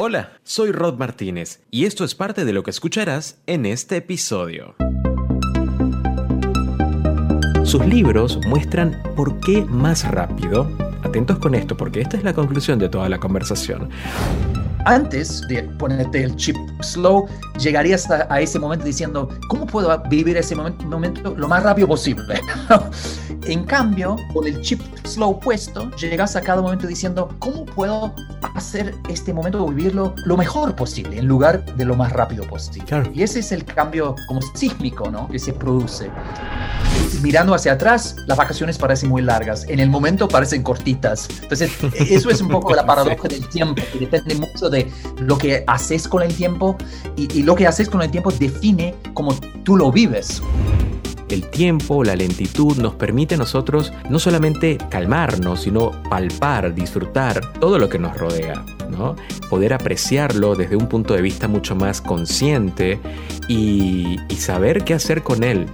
Hola, soy Rod Martínez y esto es parte de lo que escucharás en este episodio. Sus libros muestran por qué más rápido, atentos con esto porque esta es la conclusión de toda la conversación, antes de ponerte el chip slow, llegarías a, ese momento diciendo, ¿cómo puedo vivir ese momento, lo más rápido posible? en cambio, con el chip slow puesto, llegas a cada momento diciendo, ¿cómo puedo hacer este momento vivirlo lo mejor posible en lugar de lo más rápido posible? Y ese es el cambio como sísmico, ¿no? Que se produce. Mirando hacia atrás, las vacaciones parecen muy largas, en el momento parecen cortitas. Entonces, eso es un poco la paradoja del tiempo, que depende mucho de lo que haces con el tiempo y, lo que haces con el tiempo define cómo tú lo vives. El tiempo, la lentitud nos permite a nosotros no solamente calmarnos, sino palpar, disfrutar todo lo que nos rodea, ¿no? Poder apreciarlo desde un punto de vista mucho más consciente y, y saber qué hacer con él.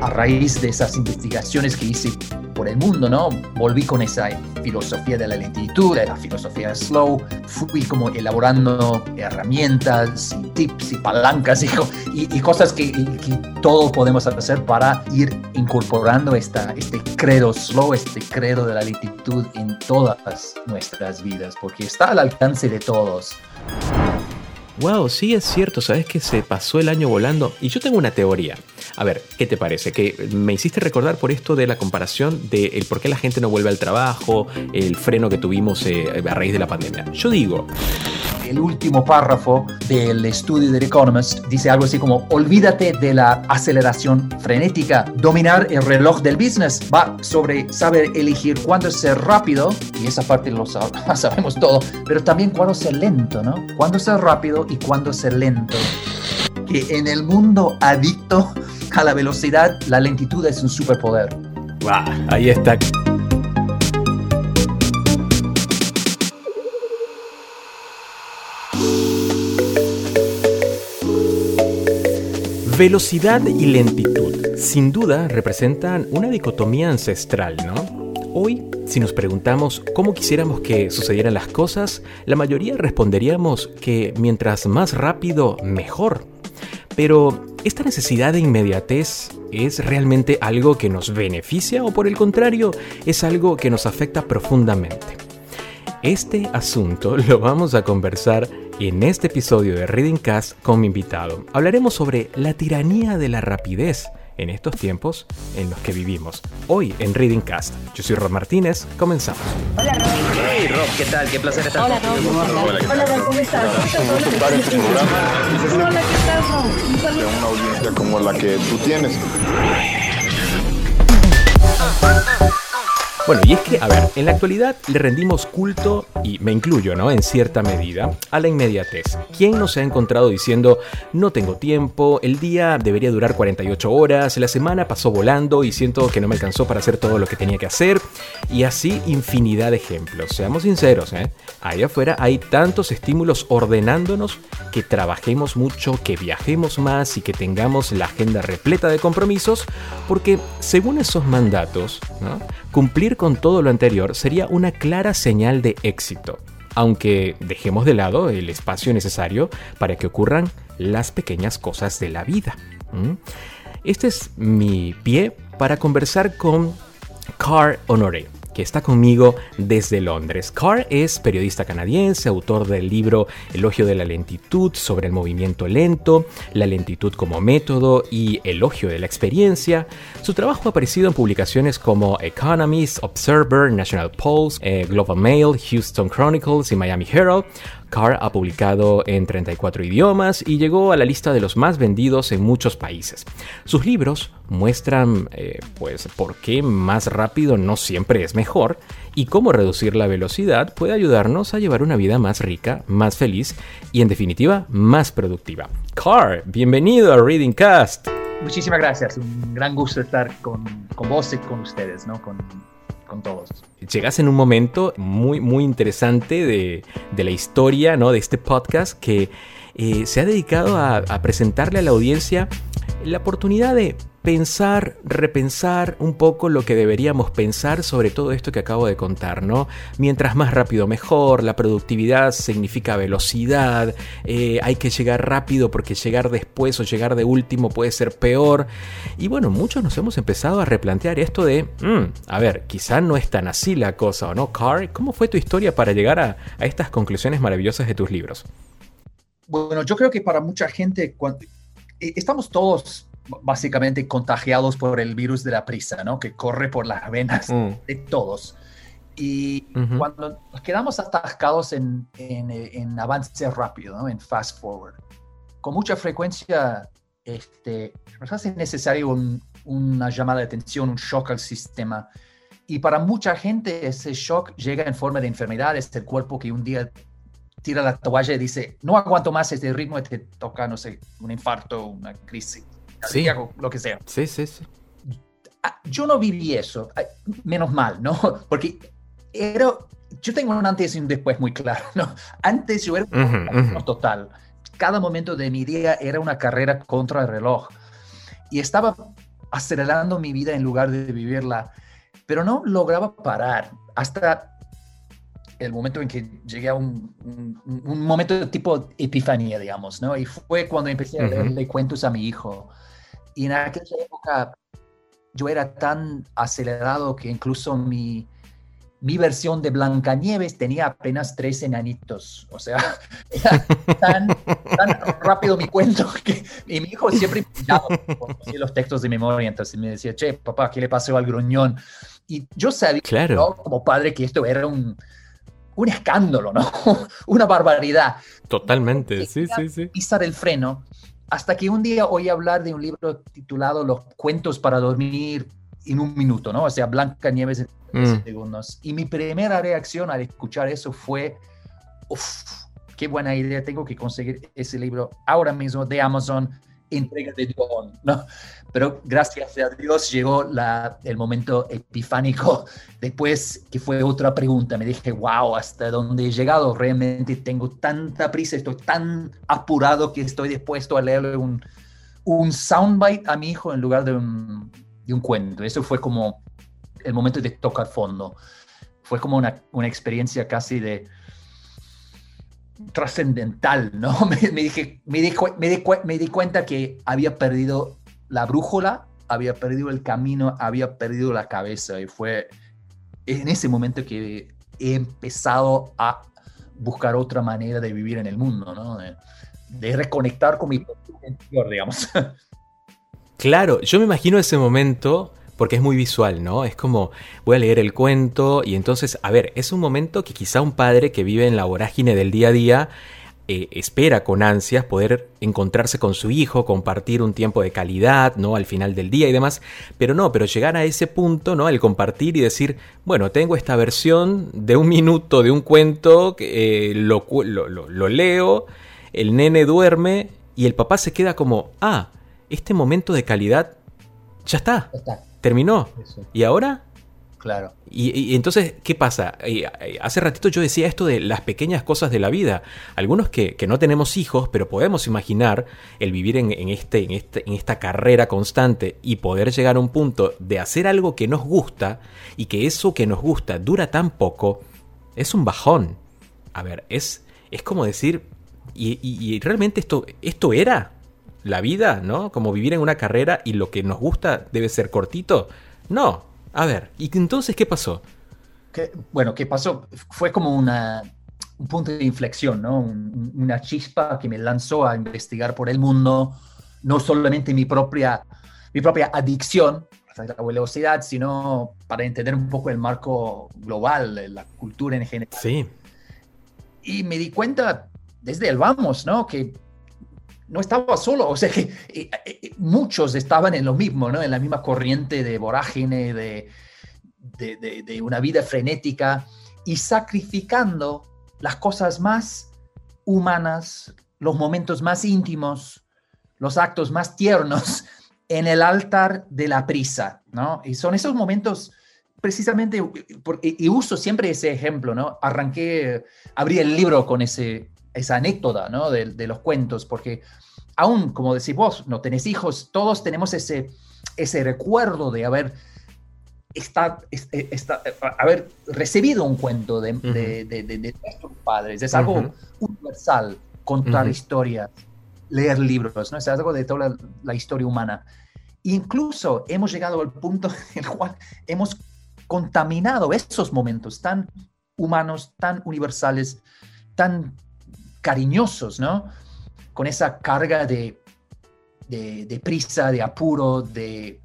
A raíz de esas investigaciones que hice por el mundo, ¿no? Volví con esa filosofía de la lentitud, la filosofía slow, fui como elaborando herramientas y tips y palancas y, y, cosas que, que, todos podemos hacer para ir incorporando esta, este credo slow, este credo de la lentitud en todas nuestras vidas, porque está al alcance de todos. Wow, sí es cierto, sabes que se pasó el año volando y yo tengo una teoría. A ver, ¿qué te parece? Que me hiciste recordar por esto de la comparación de el por qué la gente no vuelve al trabajo, el freno que tuvimos eh, a raíz de la pandemia. Yo digo, el último párrafo del estudio del Economist dice algo así como, olvídate de la aceleración frenética, dominar el reloj del business va sobre saber elegir cuándo ser rápido, y esa parte lo sabemos todo, pero también cuándo ser lento, ¿no? Cuándo ser rápido y cuándo ser lento. Que en el mundo adicto a la velocidad, la lentitud es un superpoder. Wow, ahí está. Velocidad y lentitud sin duda representan una dicotomía ancestral, ¿no? Hoy, si nos preguntamos cómo quisiéramos que sucedieran las cosas, la mayoría responderíamos que mientras más rápido, mejor. Pero, ¿esta necesidad de inmediatez es realmente algo que nos beneficia o por el contrario es algo que nos afecta profundamente? Este asunto lo vamos a conversar en este episodio de Reading Cast con mi invitado. Hablaremos sobre la tiranía de la rapidez en estos tiempos en los que vivimos. Hoy en Reading Cast. Yo soy Rob Martínez, comenzamos. Hola Rob. Hey Rob, ¿qué tal? Qué placer estar Hola Rob. Hola, Hola ¿cómo estás? Hola, ¿qué tal Rob? una audiencia como la que tú tienes. Bueno, y es que, a ver, en la actualidad le rendimos culto, y me incluyo, ¿no? En cierta medida, a la inmediatez. ¿Quién no se ha encontrado diciendo, no tengo tiempo, el día debería durar 48 horas, la semana pasó volando y siento que no me alcanzó para hacer todo lo que tenía que hacer? Y así infinidad de ejemplos. Seamos sinceros, ¿eh? Allá afuera hay tantos estímulos ordenándonos que trabajemos mucho, que viajemos más y que tengamos la agenda repleta de compromisos, porque según esos mandatos, ¿no? Cumplir con todo lo anterior sería una clara señal de éxito, aunque dejemos de lado el espacio necesario para que ocurran las pequeñas cosas de la vida. Este es mi pie para conversar con Car Honoré que está conmigo desde Londres. Carr es periodista canadiense, autor del libro Elogio de la lentitud sobre el movimiento lento, la lentitud como método y elogio de la experiencia. Su trabajo ha aparecido en publicaciones como Economist, Observer, National Pulse, eh, Global Mail, Houston Chronicles y Miami Herald. Carr ha publicado en 34 idiomas y llegó a la lista de los más vendidos en muchos países. Sus libros muestran eh, pues por qué más rápido no siempre es mejor y cómo reducir la velocidad puede ayudarnos a llevar una vida más rica, más feliz y en definitiva más productiva. Carr, bienvenido a Reading Cast. Muchísimas gracias, un gran gusto estar con, con vos y con ustedes, ¿no? Con todos. Llegas en un momento muy, muy interesante de, la historia ¿no? de este podcast que eh, se ha dedicado a, presentarle a la audiencia la oportunidad de pensar, repensar un poco lo que deberíamos pensar sobre todo esto que acabo de contar, ¿no? Mientras más rápido mejor, la productividad significa velocidad, eh, hay que llegar rápido porque llegar después o llegar de último puede ser peor. Y bueno, muchos nos hemos empezado a replantear esto de, mm, a ver, quizá no es tan así la cosa, ¿o no? Carr, ¿cómo fue tu historia para llegar a estas conclusiones maravillosas de tus libros? Bueno, yo creo que para mucha gente, cuando, eh, estamos todos básicamente contagiados por el virus de la prisa, ¿no? Que corre por las venas Mm. de todos. Y cuando nos quedamos atascados en, en, eh, en avance rápido, ¿no? En fast forward, con mucha frecuencia este, nos hace necesario un- una llamada de atención, un shock al sistema. Y para mucha gente ese shock llega en forma de enfermedad, es el cuerpo que un día tira la toalla y dice, no aguanto más este ritmo, te toca, no sé, un infarto, una crisis, Sí. lo que sea. Sí, sí, sí. Ah, yo no viví eso, menos mal, ¿no? Porque era, yo tengo un antes y un después muy claro, ¿no? Antes yo era un Ujú, ujú. total. Cada momento de mi día era una carrera contra el reloj. Y estaba acelerando mi vida en lugar de vivirla, pero no lograba parar hasta el momento en que llegué a un, un- un momento de tipo epifanía, digamos, ¿no? Y fue cuando empecé a Ujú. leerle cuentos a mi hijo. Y en aquella época yo era tan acelerado que incluso mi, mi versión de Blancanieves tenía apenas tres enanitos. O sea, era tan, tan rápido mi cuento que y mi hijo siempre me los textos de memoria, entonces me decía, che, papá, ¿qué le pasó al gruñón? Y yo sabía, Claro. ¿no? como padre, que esto era un, un escándalo, ¿no? Una barbaridad Totalmente, sí, sí, sí. pisar el freno hasta que un día oí hablar de un libro titulado Los cuentos para dormir en un minuto, ¿no? O sea, Blanca Nieves en Mm. segundos. Y mi primera reacción al escuchar eso fue, uff, qué buena idea, tengo que conseguir ese libro ahora mismo de Amazon, entrega de John, ¿no? Pero gracias a Dios llegó la, el momento epifánico después, que fue otra pregunta. Me dije, wow, hasta dónde he llegado. Realmente tengo tanta prisa, estoy tan apurado que estoy dispuesto a leerle un, un soundbite a mi hijo en lugar de un, de un cuento. Eso fue como el momento de tocar fondo. Fue como una, una experiencia casi de trascendental, ¿no? Me, dije, me, di, me, di, cuenta que había perdido la brújula, había perdido el camino, había perdido la cabeza y fue en ese momento que he empezado a buscar otra manera de vivir en el mundo, ¿no? De, de reconectar con mi interior, digamos. Claro, yo me imagino ese momento porque es muy visual, ¿no? Es como voy a leer el cuento y entonces, a ver, es un momento que quizá un padre que vive en la vorágine del día a día eh, espera con ansias poder encontrarse con su hijo, compartir un tiempo de calidad, ¿no? Al final del día y demás, pero no, pero llegar a ese punto, ¿no? El compartir y decir, bueno, tengo esta versión de un minuto de un cuento, eh, lo- lo leo, el nene duerme y el papá se queda como, ah, este momento de calidad ya está, Está, terminó. eso, ¿Y ahora? claro. Y, y entonces, ¿qué pasa? Hace ratito yo decía esto de las pequeñas cosas de la vida. Algunos que, que no tenemos hijos, pero podemos imaginar el vivir en, en este, en, este, en esta carrera constante y poder llegar a un punto de hacer algo que nos gusta y que eso que nos gusta dura tan poco, es un bajón. A ver, es, es como decir, y, y- y realmente esto, esto era la vida, ¿no? Como vivir en una carrera y lo que nos gusta debe ser cortito. No. A ver, ¿y entonces qué pasó? bueno, ¿qué pasó? Fue como una, un punto de inflexión, ¿no? Un- un- una chispa que me lanzó a investigar por el mundo, no solamente mi propia, mi propia adicción a la velocidad, sino para entender un poco el marco global, de la cultura en general. Sí. Y me di cuenta desde el vamos, ¿no? Que no estaba solo, o sea que eh, eh, muchos estaban en lo mismo, ¿no? En la misma corriente de vorágine, de, de, de- de una vida frenética y sacrificando las cosas más humanas, los momentos más íntimos, los actos más tiernos en el altar de la prisa, ¿no? Y son esos momentos precisamente, y uso siempre ese ejemplo, ¿no? Arranqué, abrí el libro con ese, esa anécdota, ¿no? De, de los cuentos, porque aún, como decís vos, no tenés hijos, todos tenemos ese, ese recuerdo de haber, está, eh, está, haber recibido un cuento de, de, de, nuestros padres. Es algo universal, contar historias, leer libros, ¿no? es algo de toda la, la historia humana. Incluso hemos llegado al punto en el cual hemos contaminado esos momentos tan humanos, tan universales, tan cariñosos, ¿no? Con esa carga de, de, prisa, de apuro, de,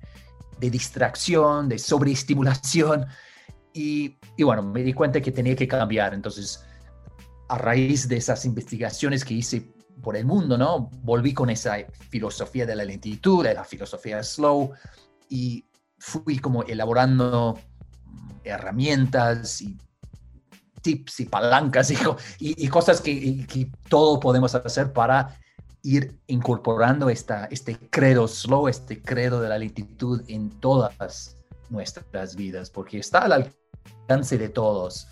distracción, de sobreestimulación. Y, y, bueno, me di cuenta que tenía que cambiar. Entonces, a raíz de esas investigaciones que hice por el mundo, ¿no? Volví con esa filosofía de la lentitud, de la filosofía slow, y fui como elaborando herramientas y tips y palancas y, y, cosas que, que todos podemos hacer para ir incorporando esta, este credo slow, este credo de la lentitud en todas nuestras vidas, porque está al alcance de todos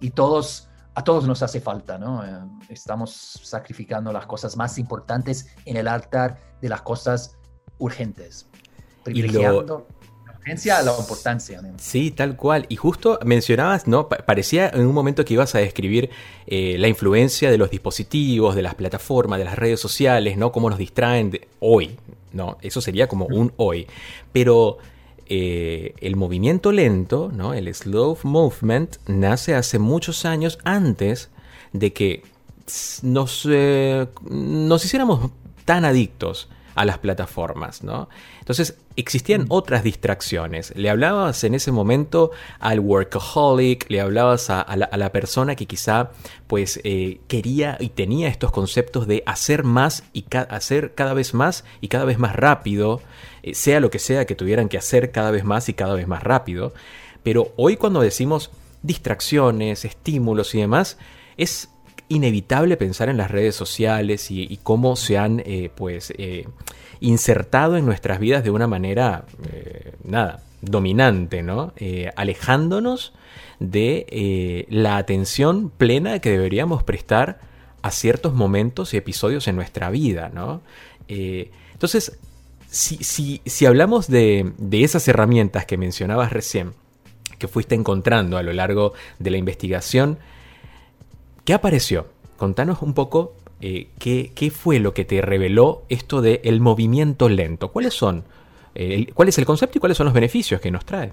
y todos, a todos nos hace falta, ¿no? Eh, estamos sacrificando las cosas más importantes en el altar de las cosas urgentes, privilegiando la importancia. Sí, tal cual. Y justo mencionabas, ¿no? parecía en un momento que ibas a describir eh, la influencia de los dispositivos, de las plataformas, de las redes sociales, ¿no? Cómo nos distraen de hoy, ¿no? Eso sería como un hoy. Pero eh, el movimiento lento, ¿no? El slow movement, nace hace muchos años antes de que nos, eh, nos hiciéramos tan adictos a las plataformas, ¿no? Entonces existían otras distracciones. Le hablabas en ese momento al workaholic, le hablabas a, la, persona que quizá pues eh, quería y tenía estos conceptos de hacer más y hacer cada vez más y cada vez más rápido, eh, sea lo que sea que tuvieran que hacer cada vez más y cada vez más rápido. Pero hoy cuando decimos distracciones, estímulos y demás, es inevitable pensar en las redes sociales y, cómo se han eh, pues eh, insertado en nuestras vidas de una manera eh, nada dominante, ¿no? alejándonos de la atención plena que deberíamos prestar a ciertos momentos y episodios en nuestra vida, ¿no? entonces, si, si, hablamos de, de esas herramientas que mencionabas recién, que fuiste encontrando a lo largo de la investigación, ¿Qué apareció? Contanos un poco eh, qué, fue lo que te reveló esto del el movimiento lento. ¿Cuáles son? Eh, ¿Cuál es el concepto y cuáles son los beneficios que nos trae?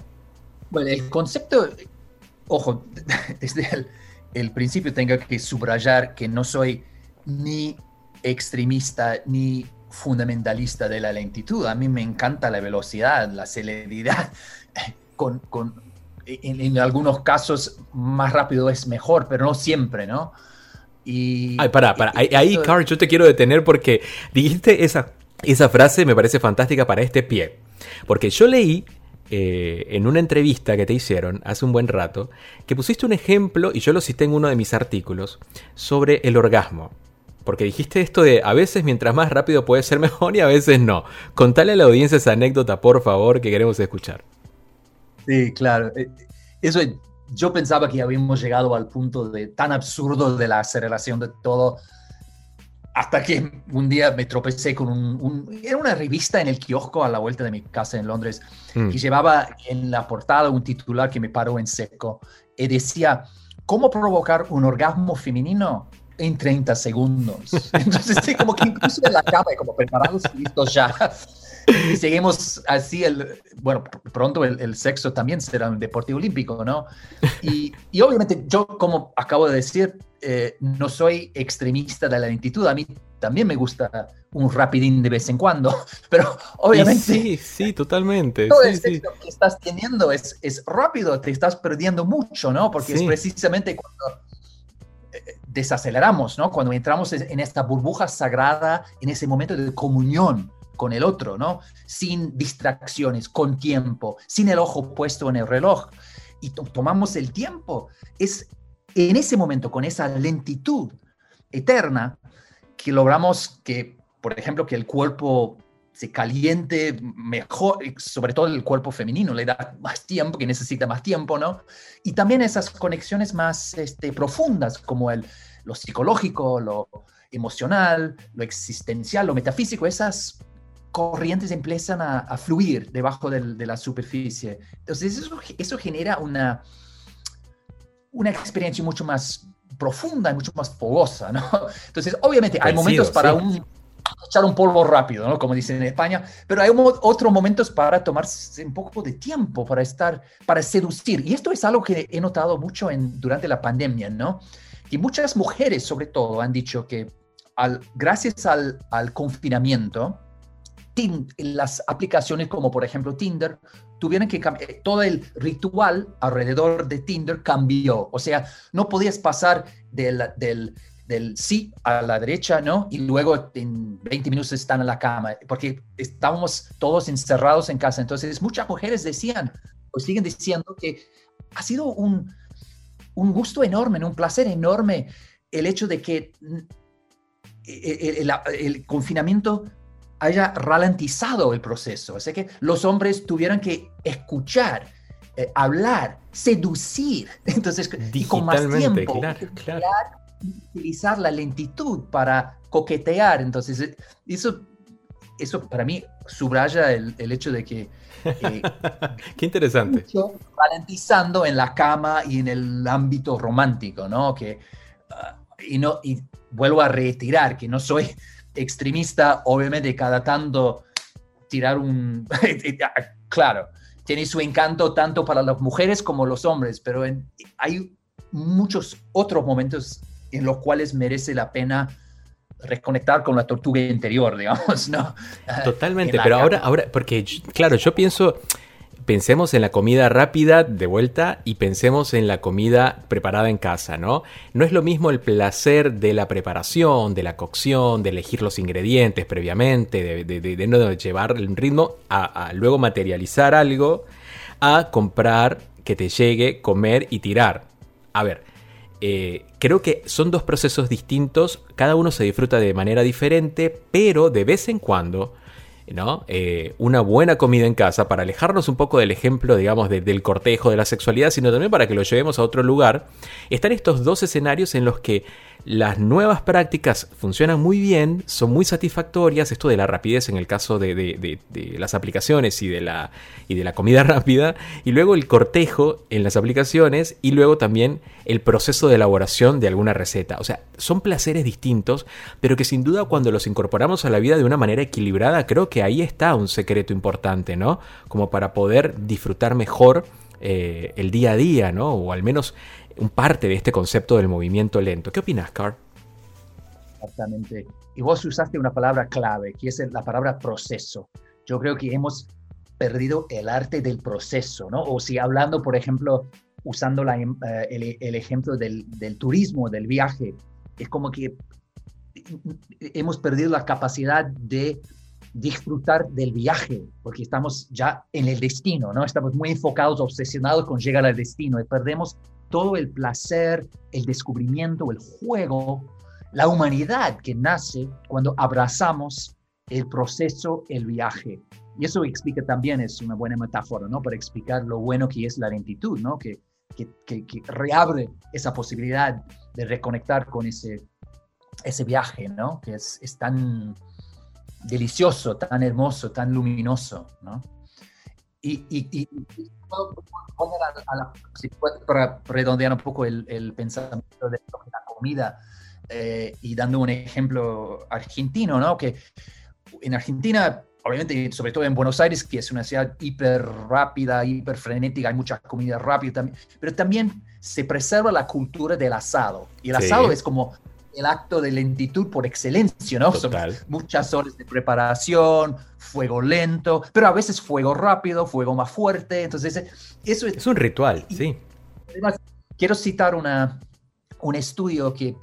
Bueno, el concepto, ojo, desde el, principio tengo que subrayar que no soy ni extremista ni fundamentalista de la lentitud. A mí me encanta la velocidad, la celeridad. Con, con, en, algunos casos más rápido es mejor, pero no siempre, ¿no? Y, Ay, para, para. Ahí, Carl, yo te quiero detener porque dijiste esa, esa frase, me parece fantástica para este pie. Porque yo leí eh, en una entrevista que te hicieron hace un buen rato, que pusiste un ejemplo, y yo lo cité en uno de mis artículos, sobre el orgasmo. Porque dijiste esto de a veces mientras más rápido puede ser mejor y a veces no. Contale a la audiencia esa anécdota, por favor, que queremos escuchar. Sí, claro. Eh, eso, yo pensaba que habíamos llegado al punto de tan absurdo de la aceleración de todo, hasta que un día me tropecé con un, era una revista en el kiosco a la vuelta de mi casa en Londres mm. y llevaba en la portada un titular que me paró en seco y decía cómo provocar un orgasmo femenino en 30 segundos. Entonces, sí, como que incluso en la cama, como preparados y listos ya y seguimos así, el, bueno, pronto el, sexo también será un deporte olímpico, ¿no? Y, y obviamente yo, como acabo de decir, eh, no soy extremista de la lentitud, a mí también me gusta un rapidín de vez en cuando, pero obviamente... sí, sí, totalmente. Todo sí, el sexo que estás teniendo es, es rápido, te estás perdiendo mucho, ¿no? Porque es precisamente cuando eh, desaceleramos, ¿no? Cuando entramos en esta burbuja sagrada, en ese momento de comunión con el otro, ¿no? Sin distracciones, con tiempo, sin el ojo puesto en el reloj. Y tomamos el tiempo. Es en ese momento, con esa lentitud eterna, que logramos que, por ejemplo, que el cuerpo se caliente mejor, sobre todo el cuerpo femenino, le da más tiempo, que necesita más tiempo, ¿no? Y también esas conexiones más este, profundas, como el, lo psicológico, lo, emocional, lo existencial, lo metafísico, esas corrientes empiezan a, a fluir debajo del- de la superficie. Entonces eso, eso genera una, una experiencia mucho más profunda y mucho más fogosa, ¿no? Entonces, obviamente hay momentos para sí. un, echar un polvo rápido, ¿no? Como dicen en España, pero hay otros momentos para tomarse un poco de tiempo, para estar, para seducir. Y esto es algo que he notado mucho en, durante la pandemia, ¿no? Y muchas mujeres, sobre todo, han dicho que al, gracias al, al confinamiento, las aplicaciones como por ejemplo Tinder tuvieron que cambiar, todo el ritual alrededor de Tinder cambió. O sea, no podías pasar del, del, del sí a la derecha, ¿no? Y luego en 20 minutos están en la cama, porque estábamos todos encerrados en casa. Entonces, muchas mujeres decían, o siguen diciendo que ha sido un, un gusto enorme, un placer enorme el hecho de que mm, el, el- el confinamiento haya ralentizado el proceso. O sea que los hombres tuvieron que escuchar, eh, hablar, seducir. Entonces, y con más tiempo, claro, claro. utilizar la lentitud para coquetear. Entonces, eh, eso, eso para mí subraya el, el hecho de que eh, Qué interesante. mucho ralentizando en la cama y en el ámbito romántico, ¿no? Que, ah, y, no, y vuelvo a retirar que no soy extremista, obviamente cada tanto tirar un... claro, tiene su encanto tanto para las mujeres como los hombres, pero en- hay muchos otros momentos en los cuales merece la pena reconectar con la tortuga interior, digamos, ¿no? Totalmente, pero ahora, ahora, porque claro, yo pienso, pensemos en la comida rápida de vuelta y pensemos en la comida preparada en casa, ¿no? No es lo mismo el placer de la preparación, de la cocción, de elegir los ingredientes previamente, de, llevar el ritmo a, a luego materializar algo, a comprar que te llegue, comer y tirar. A ver, eh, creo que son dos procesos distintos, cada uno se disfruta de manera diferente, pero de vez en cuando, Eh, una buena comida en casa, para alejarnos un poco del ejemplo, digamos, de- del cortejo, de la sexualidad, sino también para que lo llevemos a otro lugar, están estos dos escenarios en los que las nuevas prácticas funcionan muy bien, son muy satisfactorias, esto de la rapidez en el caso de, de- las aplicaciones y de, la, y de la comida rápida, y luego el cortejo en las aplicaciones, y luego también el proceso de elaboración de alguna receta. O sea, son placeres distintos, pero que sin duda cuando los incorporamos a la vida de una manera equilibrada, creo que ahí está un secreto importante, ¿no? Como para poder disfrutar mejor eh, el día a día, ¿no? O al menos un parte de este concepto del movimiento lento. ¿Qué opinas, Carl? Exactamente. Y vos usaste una palabra clave, que es la palabra proceso. Yo creo que hemos perdido el arte del proceso, ¿no? O si hablando, por ejemplo, usando em- eh, el, el ejemplo del, del turismo, del viaje, es como que hemos perdido la capacidad de disfrutar del viaje, porque estamos ya en el destino, ¿no? Estamos muy enfocados, obsesionados con llegar al destino y perdemos todo el placer, el descubrimiento, el juego, la humanidad que nace cuando abrazamos el proceso, el viaje. Y eso explica también, es una buena metáfora, ¿no? Para explicar lo bueno que es la lentitud, ¿no? Que, que, que, reabre esa posibilidad de reconectar con ese, ese viaje, ¿no? Que es, es tan delicioso, tan hermoso, tan luminoso, ¿no? Y, y, y, a, a la, para redondear un poco el, el pensamiento de la comida eh, y dando un ejemplo argentino, ¿no? Que en Argentina, obviamente, sobre todo en Buenos Aires, que es una ciudad hiper rápida, hiper frenética, hay mucha comida rápida también, pero también se preserva la cultura del asado. Y el Sí. asado es como el acto de lentitud por excelencia, ¿no? Son Total. muchas horas de preparación, fuego lento, pero a veces fuego rápido, fuego más fuerte. Entonces, eso es Es un ritual, sí. Además, quiero citar una, un estudio que,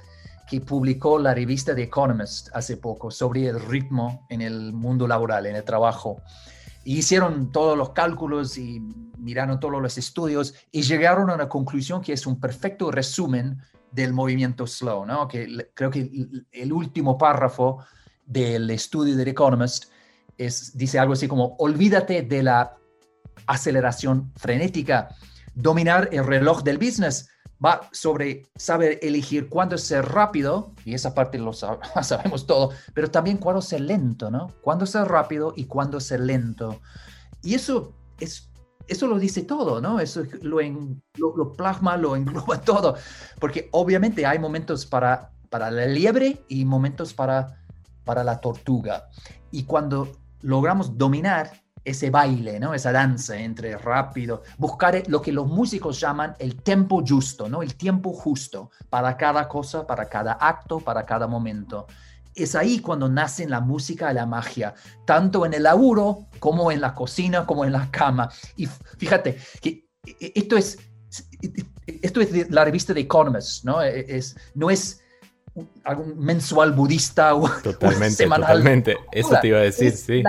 que publicó la revista The Economist hace poco sobre el ritmo en el mundo laboral, en el trabajo. Y hicieron todos los cálculos y miraron todos los estudios y llegaron a una conclusión que es un perfecto resumen del movimiento slow, ¿no? Que creo que el, el último párrafo del estudio de The Economist es, dice algo así como, olvídate de la aceleración frenética, dominar el reloj del business va sobre saber elegir cuándo ser rápido, y esa parte lo sabemos todo, pero también cuándo ser lento, ¿no? Cuándo ser rápido y cuándo ser lento. Y eso es eso lo dice todo, ¿no? Eso lo, en, lo, plasma, lo engloba todo, porque obviamente hay momentos para, para la liebre y momentos para, para la tortuga. Y cuando logramos dominar ese baile, ¿no? Esa danza entre rápido, buscar lo que los músicos llaman el tempo justo, ¿no? El tiempo justo para cada cosa, para cada acto, para cada momento. Es ahí cuando nace la música y la magia, tanto en el laburo como en la cocina, como en la cama. Y fíjate que esto es, esto es la revista de Economist, ¿no? Es, no es algún mensual budista o, totalmente, semanal. Totalmente, eso te iba a decir, sí.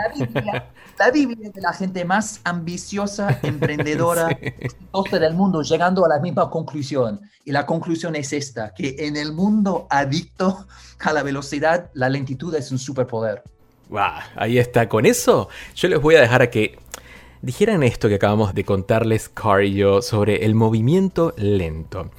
La Biblia, de la gente más ambiciosa, emprendedora del mundo, llegando a la misma conclusión. Y la conclusión es esta, que en el mundo adicto a la velocidad, la lentitud es un superpoder. Wow, ahí está. Con eso, yo les voy a dejar a que dijeran esto que acabamos de contarles, Car y yo, sobre el movimiento lento.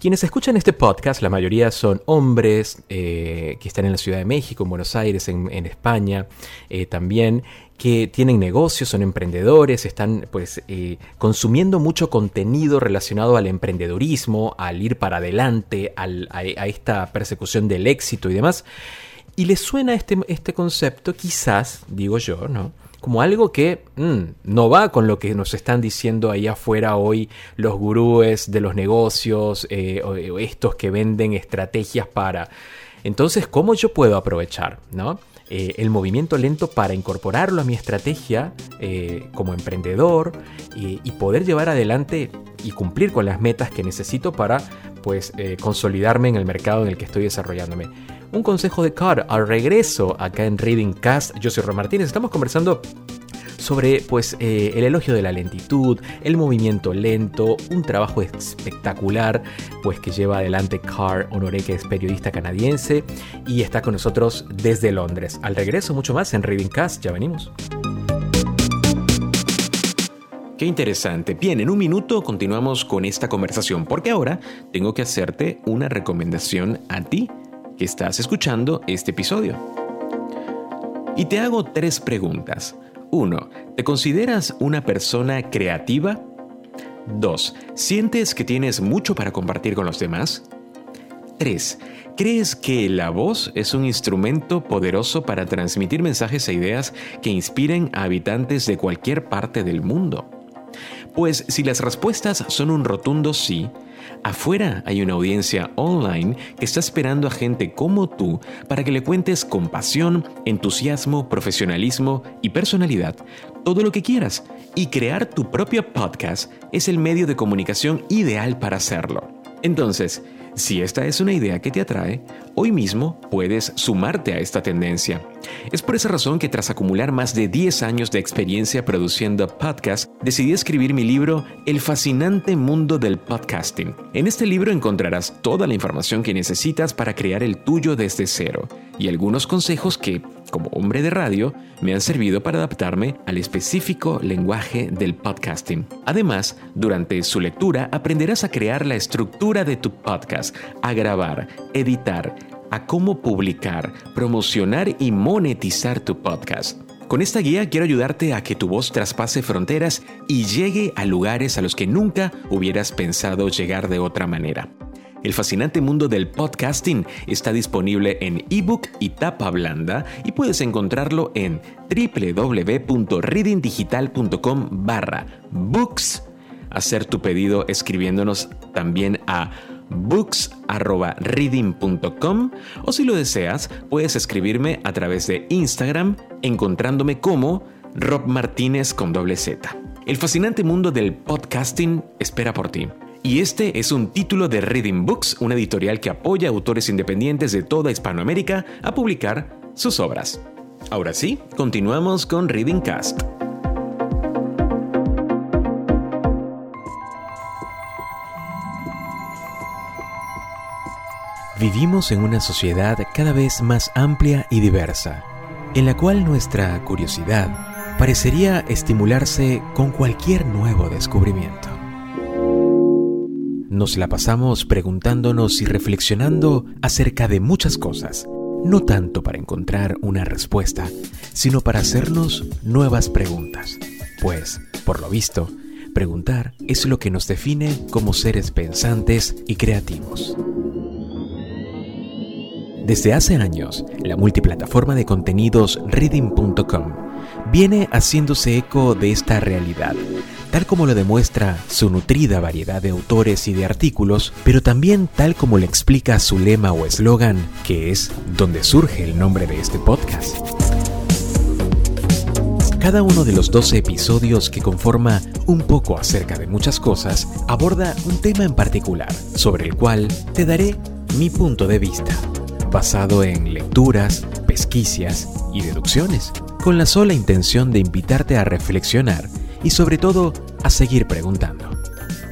Quienes escuchan este podcast, la mayoría son hombres eh, que están en la Ciudad de México, en Buenos Aires, en, España eh, también, que tienen negocios, son emprendedores, están pues eh, consumiendo mucho contenido relacionado al emprendedorismo, al ir para adelante, a, esta persecución del éxito y demás. Y les suena este, este concepto, quizás, digo yo, ¿no? Como algo que mm, no va con lo que nos están diciendo ahí afuera hoy los gurúes de los negocios, eh, o, estos que venden estrategias para... Entonces, ¿cómo yo puedo aprovechar ¿no? Eh, el movimiento lento para incorporarlo a mi estrategia eh, como emprendedor y, y, poder llevar adelante y cumplir con las metas que necesito para pues, consolidarme en el mercado en el que estoy desarrollándome? Un consejo de Car al regreso acá en Reading Cast. Yo soy Ron Martínez, estamos conversando sobre pues eh, el elogio de la lentitud, el movimiento lento, un trabajo espectacular pues que lleva adelante Carr Honoré que es periodista canadiense y está con nosotros desde Londres. Al regreso mucho más en Reading Cast, ya venimos. Qué interesante. Bien, en un minuto continuamos con esta conversación porque ahora tengo que hacerte una recomendación a ti que estás escuchando este episodio. Y te hago tres preguntas. 1. ¿Te consideras una persona creativa? 2. ¿Sientes que tienes mucho para compartir con los demás? 3. ¿Crees que la voz es un instrumento poderoso para transmitir mensajes e ideas que inspiren a habitantes de cualquier parte del mundo? Pues si las respuestas son un rotundo sí, Afuera hay una audiencia online que está esperando a gente como tú para que le cuentes con pasión, entusiasmo, profesionalismo y personalidad todo lo que quieras. Y crear tu propio podcast es el medio de comunicación ideal para hacerlo. Entonces, si esta es una idea que te atrae, hoy mismo puedes sumarte a esta tendencia. Es por esa razón que tras acumular más de 10 años de experiencia produciendo podcasts, decidí escribir mi libro El fascinante mundo del podcasting. En este libro encontrarás toda la información que necesitas para crear el tuyo desde cero y algunos consejos que como hombre de radio, me han servido para adaptarme al específico lenguaje del podcasting. Además, durante su lectura aprenderás a crear la estructura de tu podcast, a grabar, editar, a cómo publicar, promocionar y monetizar tu podcast. Con esta guía quiero ayudarte a que tu voz traspase fronteras y llegue a lugares a los que nunca hubieras pensado llegar de otra manera. El fascinante mundo del podcasting está disponible en ebook y tapa blanda y puedes encontrarlo en www.readingdigital.com barra books. Hacer tu pedido escribiéndonos también a books.reading.com o si lo deseas puedes escribirme a través de Instagram encontrándome como Rob Martínez con doble Z. El fascinante mundo del podcasting espera por ti. Y este es un título de Reading Books, una editorial que apoya a autores independientes de toda Hispanoamérica a publicar sus obras. Ahora sí, continuamos con Reading Cast. Vivimos en una sociedad cada vez más amplia y diversa, en la cual nuestra curiosidad parecería estimularse con cualquier nuevo descubrimiento. nos la pasamos preguntándonos y reflexionando acerca de muchas cosas, no tanto para encontrar una respuesta, sino para hacernos nuevas preguntas. Pues, por lo visto, preguntar es lo que nos define como seres pensantes y creativos. Desde hace años, la multiplataforma de contenidos reading.com viene haciéndose eco de esta realidad, tal como lo demuestra su nutrida variedad de autores y de artículos, pero también tal como le explica su lema o eslogan, que es donde surge el nombre de este podcast. Cada uno de los 12 episodios que conforma un poco acerca de muchas cosas aborda un tema en particular, sobre el cual te daré mi punto de vista, basado en lecturas, pesquicias y deducciones, con la sola intención de invitarte a reflexionar y sobre todo a seguir preguntando.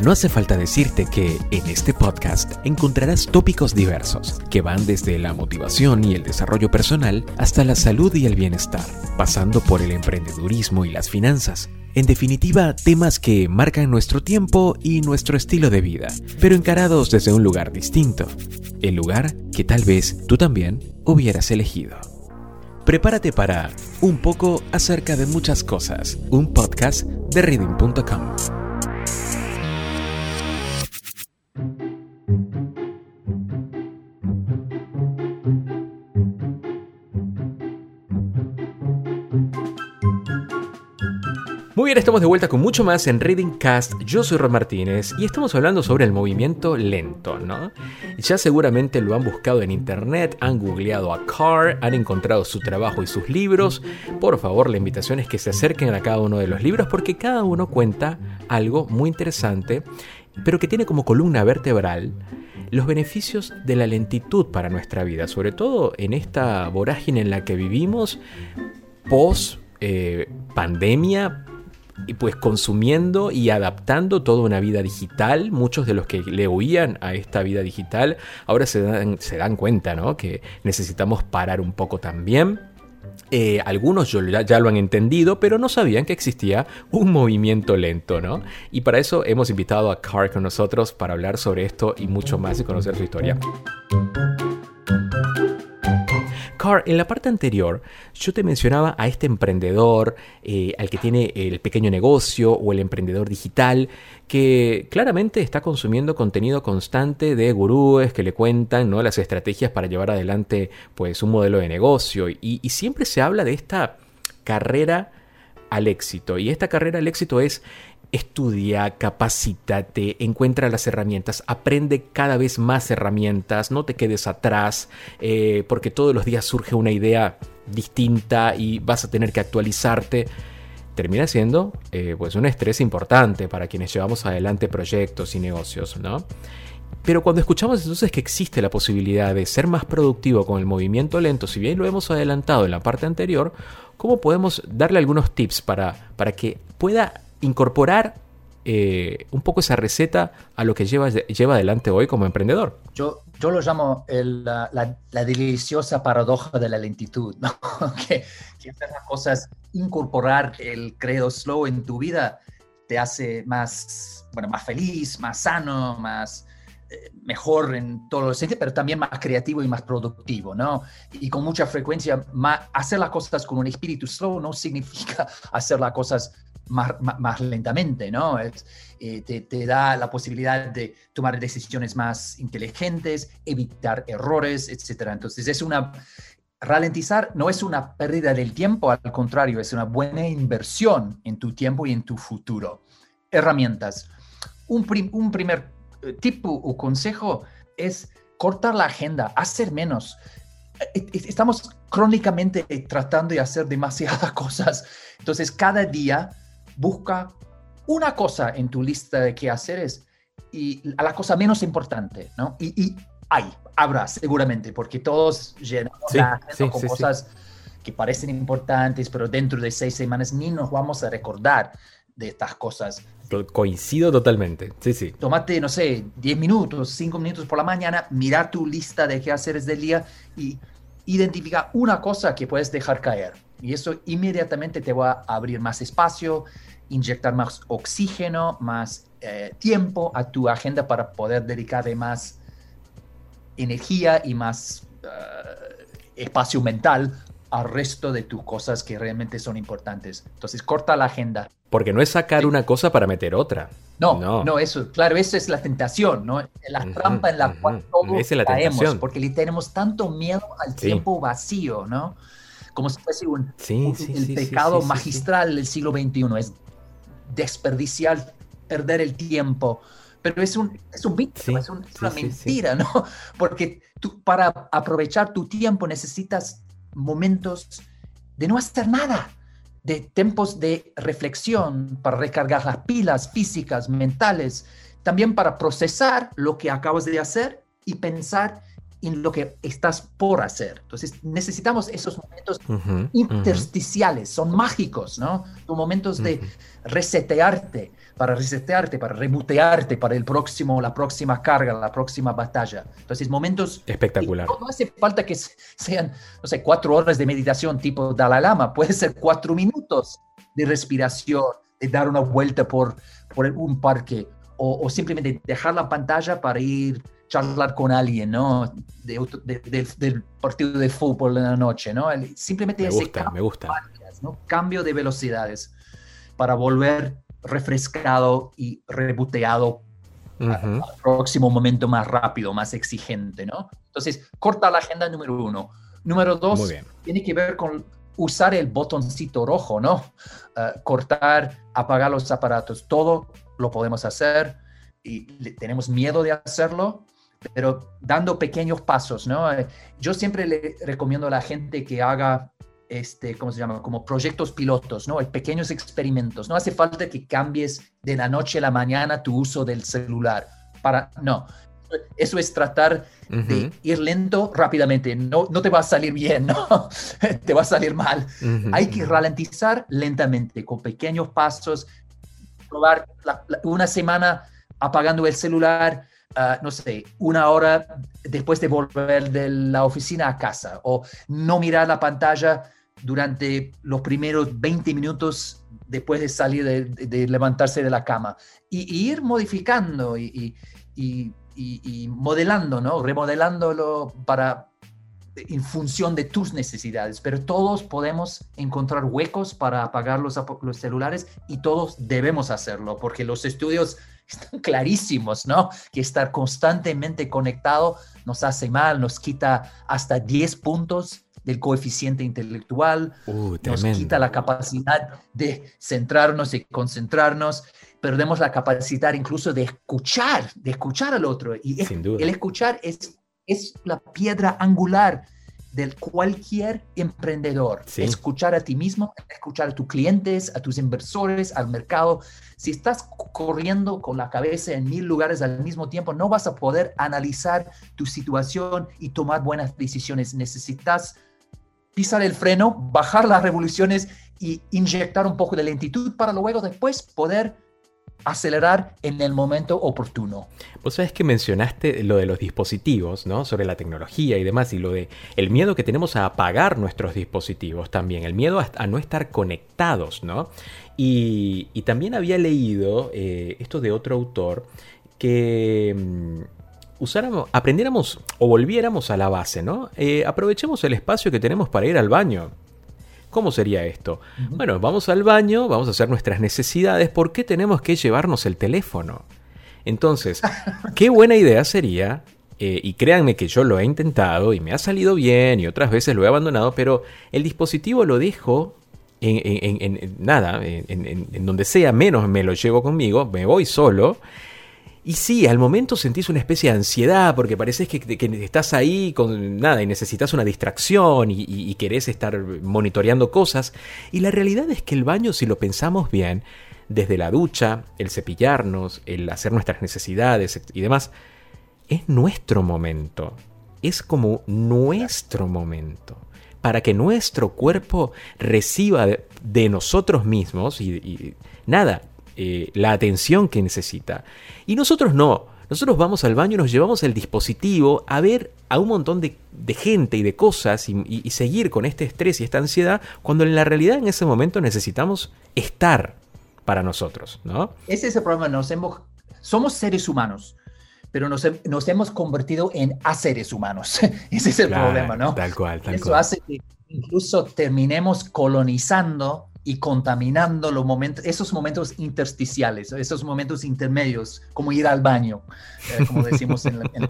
No hace falta decirte que en este podcast encontrarás tópicos diversos que van desde la motivación y el desarrollo personal hasta la salud y el bienestar, pasando por el emprendedurismo y las finanzas. En definitiva, temas que marcan nuestro tiempo y nuestro estilo de vida, pero encarados desde un lugar distinto, el lugar que tal vez tú también hubieras elegido. Prepárate para un poco acerca de muchas cosas, un podcast de reading.com. estamos de vuelta con mucho más en Reading Cast. Yo soy Ron Martínez y estamos hablando sobre el movimiento lento, ¿no? Ya seguramente lo han buscado en internet, han googleado a Carr, han encontrado su trabajo y sus libros. Por favor, la invitación es que se acerquen a cada uno de los libros porque cada uno cuenta algo muy interesante, pero que tiene como columna vertebral los beneficios de la lentitud para nuestra vida, sobre todo en esta vorágine en la que vivimos post eh, pandemia, y pues consumiendo y adaptando toda una vida digital. Muchos de los que le oían a esta vida digital ahora se dan, se dan cuenta ¿no? que necesitamos parar un poco también. Eh, algunos ya, ya, lo han entendido, pero no sabían que existía un movimiento lento, ¿no? Y para eso hemos invitado a Carr con nosotros para hablar sobre esto y mucho más y conocer su historia en la parte anterior yo te mencionaba a este emprendedor, eh, al que tiene el pequeño negocio o el emprendedor digital, que claramente está consumiendo contenido constante de gurúes que le cuentan ¿no? las estrategias para llevar adelante pues, un modelo de negocio. y siempre se habla de esta carrera al éxito. Y esta carrera al éxito es estudia, capacítate, encuentra las herramientas, aprende cada vez más herramientas, no te quedes atrás, eh, porque todos los días surge una idea distinta y vas a tener que actualizarte. Termina siendo eh, pues un estrés importante para quienes llevamos adelante proyectos y negocios, ¿no? Pero cuando escuchamos entonces que existe la posibilidad de ser más productivo con el movimiento lento, si bien lo hemos adelantado en la parte anterior, ¿cómo podemos darle algunos tips para, para que pueda incorporar eh, un poco esa receta a lo que lleva, lleva adelante hoy como emprendedor. Yo, yo lo llamo la, deliciosa paradoja de la lentitud, ¿no? que, que las cosas, incorporar el credo slow en tu vida te hace más, bueno, más feliz, más sano, más, eh, mejor en todos los sentidos, pero también más creativo y más productivo, ¿no? Y con mucha frecuencia, hacer las cosas con un espíritu slow no significa hacer las cosas más, más, lentamente, ¿no? Eh, te, te, da la posibilidad de tomar decisiones más inteligentes, evitar errores, etc. Entonces, es una... Ralentizar no es una pérdida del tiempo, al contrario, es una buena inversión en tu tiempo y en tu futuro. Herramientas. Un, un primer eh, tipo o consejo es cortar la agenda, hacer menos. Eh, eh, estamos crónicamente tratando de hacer demasiadas cosas. Entonces, cada día busca una cosa en tu lista de qué haceres y a la cosa menos importante, ¿no? Y, hay, habrá seguramente, porque todos llenamos la agenda con cosas que parecen importantes, pero dentro de seis semanas ni nos vamos a recordar de estas cosas. Coincido totalmente, sí, sí. Tómate, no sé, 10 minutos, 5 minutos por la mañana, mirar tu lista de qué hacer del día y identificar una cosa que puedes dejar caer. Y eso inmediatamente te va a abrir más espacio inyectar más oxígeno, más eh, tiempo a tu agenda para poder dedicarle más energía y más eh, espacio mental al resto de tus cosas que realmente son importantes. Entonces, corta la agenda. Porque no es sacar una cosa para meter otra. No, no, eso, claro, esa es la tentación, ¿no? La trampa en la cual todos caemos, porque le tenemos tanto miedo al tiempo vacío, ¿no? Como si fuese un, el pecado magistral del siglo XXI, es desperdiciar, perder el tiempo, pero es un, es un mito, es, una mentira, ¿no? Porque tú, para aprovechar tu tiempo necesitas momentos de no hacer nada, de tiempos de reflexión para recargar las pilas físicas, mentales, también para procesar lo que acabas de hacer y pensar en lo que estás por hacer. Entonces necesitamos esos momentos intersticiales, son mágicos, ¿no? Son momentos de resetearte, para resetearte, para rebutearte para el próximo, la próxima carga, la próxima batalla. Entonces momentos... Espectacular. No, hace falta que sean, no sé, cuatro horas de meditación tipo Dalai Lama, puede ser cuatro minutos de respiración, de dar una vuelta por, por un parque o, o simplemente dejar la pantalla para ir charlar con alguien, ¿no? del partido de fútbol en la noche, ¿no? Simplemente me gusta, cambio, me gusta. ¿no? cambio de velocidades para volver refrescado y reboteado al próximo momento más rápido, más exigente, ¿no? Entonces, corta la agenda número uno. Número dos, tiene que ver con usar el botoncito rojo, ¿no? Ah, cortar, apagar los aparatos, todo lo podemos hacer y tenemos miedo de hacerlo, pero dando pequeños pasos, ¿no? Eh, yo siempre le recomiendo a la gente que haga, este, ¿cómo se llama? Como proyectos pilotos, ¿no? Pequeños experimentos. No hace falta que cambies de la noche a la mañana tu uso del celular. Para, no, eso es tratar de ir lento rápidamente. No, no te va a salir bien, ¿no? te va a salir mal. Hay que ralentizar lentamente, con pequeños pasos, probar una semana apagando el celular, Ah, no sé, una hora después de volver de la oficina a casa o no mirar la pantalla durante los primeros 20 minutos después de salir, de, levantarse de la cama y, ir modificando y, y, modelando, ¿no? Remodelándolo para en función de tus necesidades, pero todos podemos encontrar huecos para apagar los, los celulares y todos debemos hacerlo, porque los estudios están clarísimos, ¿no? Que estar constantemente conectado nos hace mal, nos quita hasta 10 puntos del coeficiente intelectual, uh, nos quita la capacidad de centrarnos y concentrarnos, perdemos la capacidad incluso de escuchar, de escuchar al otro. Y el escuchar es, es la piedra angular de cualquier emprendedor. Escuchar a ti mismo, escuchar a tus clientes, a tus inversores, al mercado. Si estás corriendo con la cabeza en mil lugares al mismo tiempo, no vas a poder analizar tu situación y tomar buenas decisiones. Necesitas pisar el freno, bajar las revoluciones y inyectar un poco de lentitud para luego después poder acelerar en el momento oportuno. Vos sabés que mencionaste lo de los dispositivos, ¿no? Sobre la tecnología y demás, y lo de el miedo que tenemos a apagar nuestros dispositivos también, el miedo a, no estar conectados, ¿no? Y, también había leído eh, esto de otro autor que mm, usáramos, aprendiéramos o volviéramos a la base, ¿no? Eh, aprovechemos el espacio que tenemos para ir al baño. ¿Cómo sería esto? Bueno, vamos al baño, vamos a hacer nuestras necesidades, ¿por qué tenemos que llevarnos el teléfono? Entonces, qué buena idea sería, eh, y créanme que yo lo he intentado y me ha salido bien y otras veces lo he abandonado, pero el dispositivo lo dejo en, nada, en, donde sea, menos me lo llevo conmigo, me voy solo y sí, al momento sentís una especie de ansiedad porque parece que, estás ahí con nada y necesitas una distracción y, querés estar monitoreando cosas. Y la realidad es que el baño, si lo pensamos bien, desde la ducha, el cepillarnos, el hacer nuestras necesidades y demás, es nuestro momento. Es como nuestro momento. Para que nuestro cuerpo reciba de, nosotros mismos y nada, eh, la atención que necesita. Y nosotros no. Nosotros vamos al baño y nos llevamos el dispositivo a ver a un montón de, gente y de cosas y, seguir con este estrés y esta ansiedad cuando en la realidad en ese momento necesitamos estar. para nosotros, ¿no? Ese es el problema, nos hemos, somos seres humanos, pero nos, nos hemos convertido en seres humanos. Ese es el Claro, problema, ¿no? Tal cual, tal Eso cual. hace que incluso terminemos colonizando y contaminando los momentos, esos momentos intersticiales, esos momentos intermedios, como ir al baño, eh, como decimos en, la- en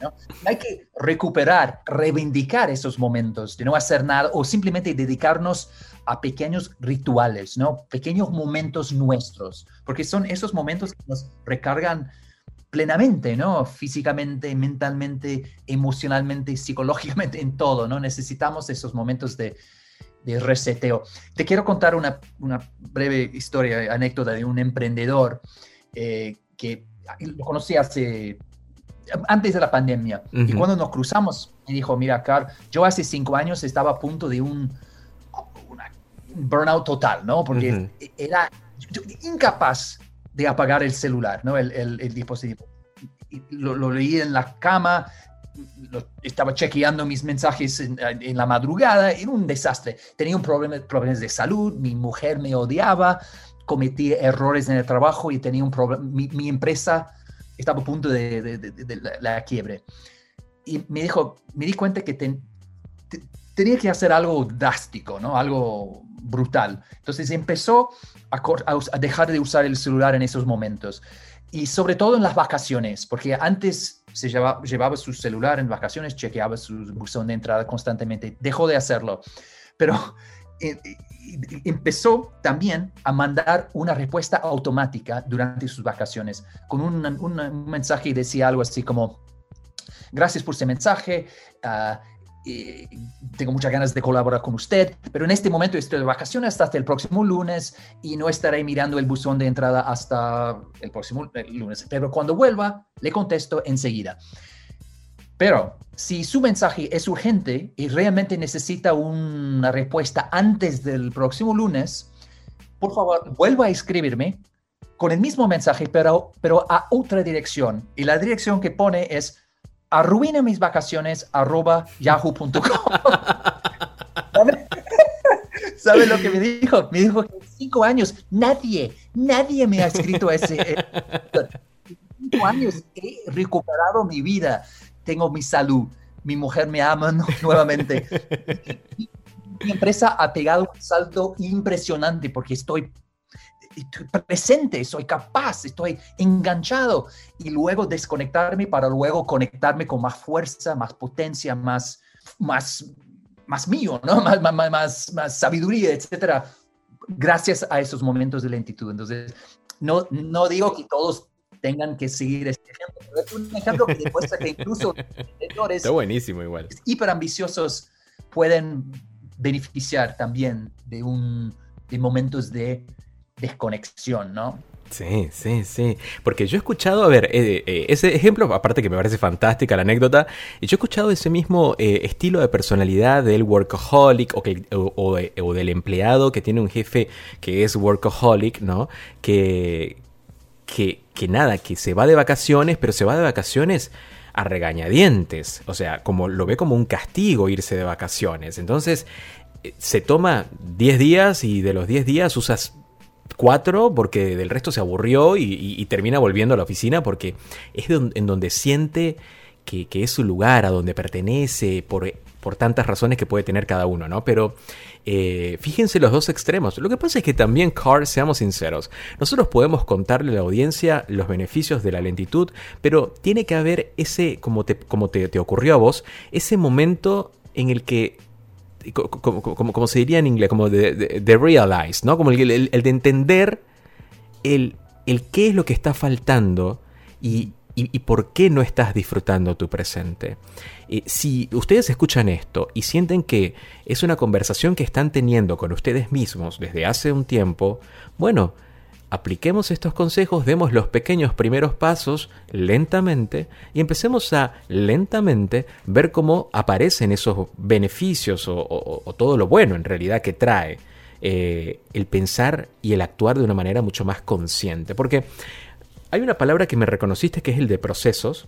¿no? Hay que recuperar, reivindicar esos momentos de no hacer nada o simplemente dedicarnos a pequeños rituales, ¿no? Pequeños momentos nuestros, porque son esos momentos que nos recargan plenamente, ¿no? Físicamente, mentalmente, emocionalmente, psicológicamente, en todo, ¿no? Necesitamos esos momentos de, de reseteo. Te quiero contar una, una breve historia, anécdota de un emprendedor eh, que lo conocí hace, antes de la pandemia. Y cuando nos cruzamos, me dijo, mira, Carl, yo hace cinco años estaba a punto de un, una- burnout total, ¿no? Porque era yo- incapaz de apagar el celular, ¿no? El, el- el dispositivo. Lo, lo leí en la cama, lo- estaba chequeando mis mensajes en, en la madrugada, era un desastre. Tenía un problema, problemas de salud, mi mujer me odiaba, cometí errores en el trabajo y tenía un problema, mi, mi empresa estaba a punto de, de- de- de la, la quiebre. Y me dijo, me di cuenta que ten- te- tenía que hacer algo drástico, ¿no? Algo brutal. Entonces empezó a, a a dejar de usar el celular en esos momentos. Y sobre todo en las vacaciones, porque antes se lleva- llevaba su celular en vacaciones, chequeaba su buzón de entrada constantemente. Dejó de hacerlo. Pero eh, y- empezó también a mandar una respuesta automática durante sus vacaciones, con un, mensaje y decía algo así como, gracias por ese mensaje, ah, eh, tengo muchas ganas de colaborar con usted, pero en este momento estoy de vacaciones hasta el próximo lunes y no estaré mirando el buzón de entrada hasta el próximo lunes, pero cuando vuelva le contesto enseguida. Pero si su mensaje es urgente y realmente necesita una respuesta antes del próximo lunes, por favor, vuelva a escribirme con el mismo mensaje, pero, pero a otra dirección. Y la dirección que pone es arruina mis vacaciones arroba yahoo.com. ¿Sabe? ¿Sabe lo que me dijo? Me dijo que en cinco años nadie, nadie me ha escrito ese. eh, cinco años he recuperado mi vida. Tengo mi salud. Mi mujer me ama nu- nuevamente. Mi empresa ha pegado un salto impresionante porque estoy estoy presente, soy capaz, estoy enganchado y luego desconectarme para luego conectarme con más fuerza, más potencia, más, más, más mío, ¿no? Más, más, más- más, sabiduría, etcétera, gracias a esos momentos de lentitud. Entonces, no, no digo que todos tengan que seguir este ejemplo, pero es un ejemplo que demuestra que incluso emprendedores Está buenísimo igual. hiperambiciosos pueden beneficiar también de, un, de momentos de desconexión, ¿no? Sí, sí, sí. Porque yo he escuchado, a ver, eh, eh, ese ejemplo, aparte que me parece fantástica la anécdota, yo he escuchado ese mismo eh, estilo de personalidad del workaholic o, que- del empleado que tiene un jefe que es workaholic, ¿no? Que, que, que nada, que se va de vacaciones, pero se va de vacaciones a regañadientes. O sea, como lo ve como un castigo irse de vacaciones. Entonces, se toma 10 días y de los 10 días usas cuatro porque del resto se aburrió y, termina volviendo a la oficina porque es en donde siente que, que es su lugar, a donde pertenece, por, por tantas razones que puede tener cada uno, ¿no? Pero eh, fíjense los dos extremos. Lo que pasa es que también, Carl, seamos sinceros, nosotros podemos contarle a la audiencia los beneficios de la lentitud, pero tiene que haber ese, como te, como te, te ocurrió a vos, ese momento en el que como, como- se diría en inglés, como de, realize, ¿no? Como el, el- de entender el, el qué es lo que está faltando y, y- y por qué no estás disfrutando tu presente. Eh, si ustedes escuchan esto y sienten que es una conversación que están teniendo con ustedes mismos desde hace un tiempo, bueno, apliquemos estos consejos, demos los pequeños primeros pasos lentamente y empecemos a lentamente ver cómo aparecen esos beneficios o, o- o todo lo bueno en realidad que trae eh, el pensar y el actuar de una manera mucho más consciente. Porque hay una palabra que me reconociste que es el de procesos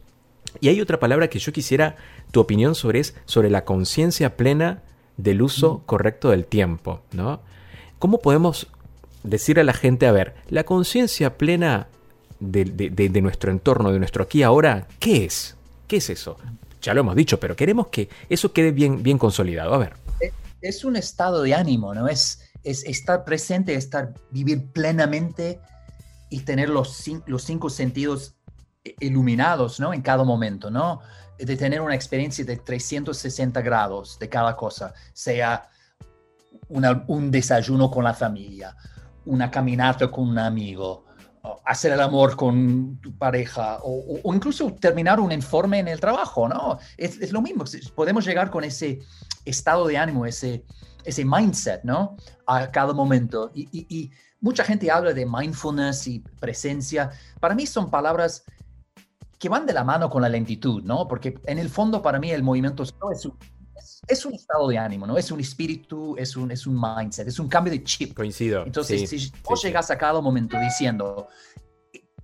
y hay otra palabra que yo quisiera tu opinión sobre es sobre la conciencia plena del uso correcto del tiempo, ¿no? ¿Cómo podemos decirle a la gente, a ver, la conciencia plena de, de- de- de nuestro entorno, de nuestro aquí ahora, ¿qué es? ¿Qué es eso? Ya lo hemos dicho, pero queremos que eso quede bien, bien consolidado. A ver. es un estado de ánimo, ¿no? Es, es estar presente, estar, vivir plenamente y tener los, los cinco sentidos i- iluminados, ¿no? En cada momento, ¿no? De tener una experiencia de 360 grados de cada cosa, sea una- un desayuno con la familia, una caminata con un amigo, hacer el amor con tu pareja, o, incluso terminar un informe en el trabajo, ¿no? Es, lo mismo, podemos llegar con ese estado de ánimo, ese, ese mindset, ¿no? A cada momento. Y, y- mucha gente habla de mindfulness y presencia. Para mí son palabras que van de la mano con la lentitud, ¿no? Porque en el fondo para mí el movimiento es un, es, es un estado de ánimo, ¿no? Es un espíritu, es un, es un mindset, es un cambio de chip. Coincido. Entonces, sí, si vos sí. llegas a cada momento diciendo,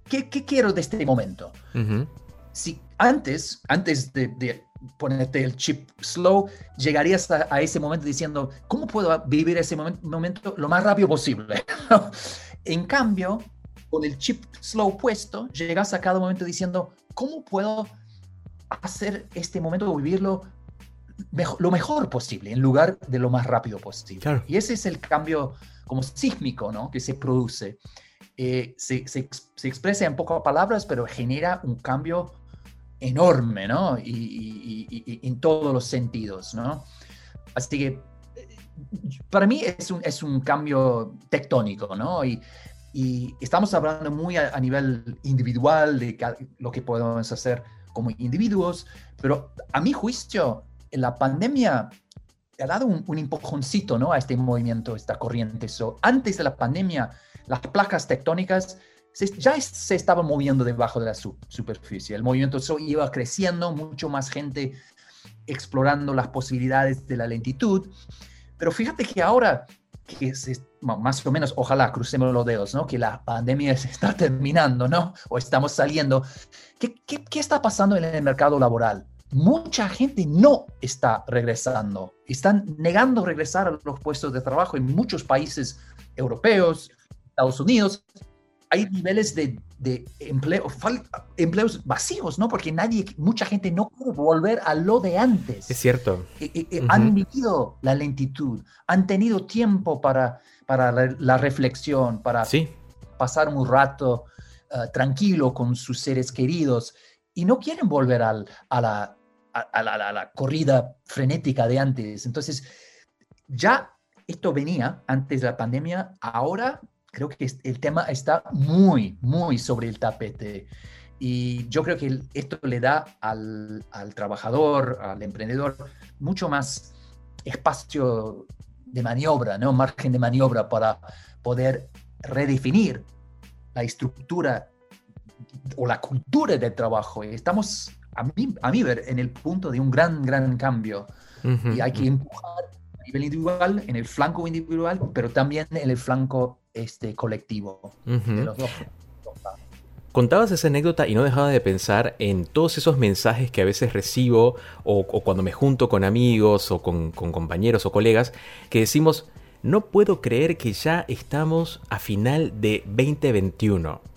¿qué, qué quiero de este momento? Si antes, antes de, de ponerte el chip slow, llegarías a, a ese momento diciendo, ¿cómo puedo vivir ese momen- momento lo más rápido posible? en cambio, con el chip slow puesto, llegas a cada momento diciendo, ¿cómo puedo hacer este momento, vivirlo mejo- lo mejor posible, en lugar de lo más rápido posible? Claro. Y ese es el cambio como sísmico, ¿no? Que se produce. Eh, se, se se expresa en pocas palabras, pero genera un cambio enorme, ¿no? Y, y- y- en todos los sentidos, ¿no? Así que eh, para mí es un, es un cambio tectónico, ¿no? Y, y estamos hablando muy a, a nivel individual de lo que podemos hacer como individuos, pero a mi juicio, la pandemia ha dado un, un empujoncito, ¿no? A este movimiento, esta corriente. So, antes de la pandemia, las placas tectónicas ya se estaban moviendo debajo de la su- superficie. El movimiento so- iba creciendo, mucho más gente explorando las posibilidades de la lentitud. Pero fíjate que ahora, que se- más o menos, ojalá crucemos los dedos, ¿no? Que la pandemia se está terminando, ¿no? O estamos saliendo. ¿Qué, qué, qué está pasando en el mercado laboral? Mucha gente no está regresando. Están negando regresar a los puestos de trabajo en muchos países europeos, Estados Unidos. Hay niveles de, de empleo, empleos vacíos, ¿no? Porque nadie, mucha gente no puede volver a lo de antes Es cierto. eh, eh, eh, han vivido la lentitud, han tenido tiempo para, para la, la reflexión, para Sí. pasar un rato tranquilo con sus seres queridos y no quieren volver al- a, la, a- la- la corrida frenética de antes. Entonces, ya esto venía antes de la pandemia, ahora creo que el tema está muy, muy sobre el tapete. Y yo creo que esto le da al, al trabajador, al emprendedor, mucho más espacio de maniobra, ¿no? margen de maniobra para poder redefinir la estructura o la cultura del trabajo. Estamos, a mí, a mí ver, en el punto de un gran, gran cambio Ujú, y hay que empujar a nivel individual, en el flanco individual, pero también en el flanco este, colectivo ujú. de los dos. Contabas esa anécdota y no dejaba de pensar en todos esos mensajes que a veces recibo o, o cuando me junto con amigos o con, con compañeros o colegas que decimos, no puedo creer que ya estamos a final de 2021.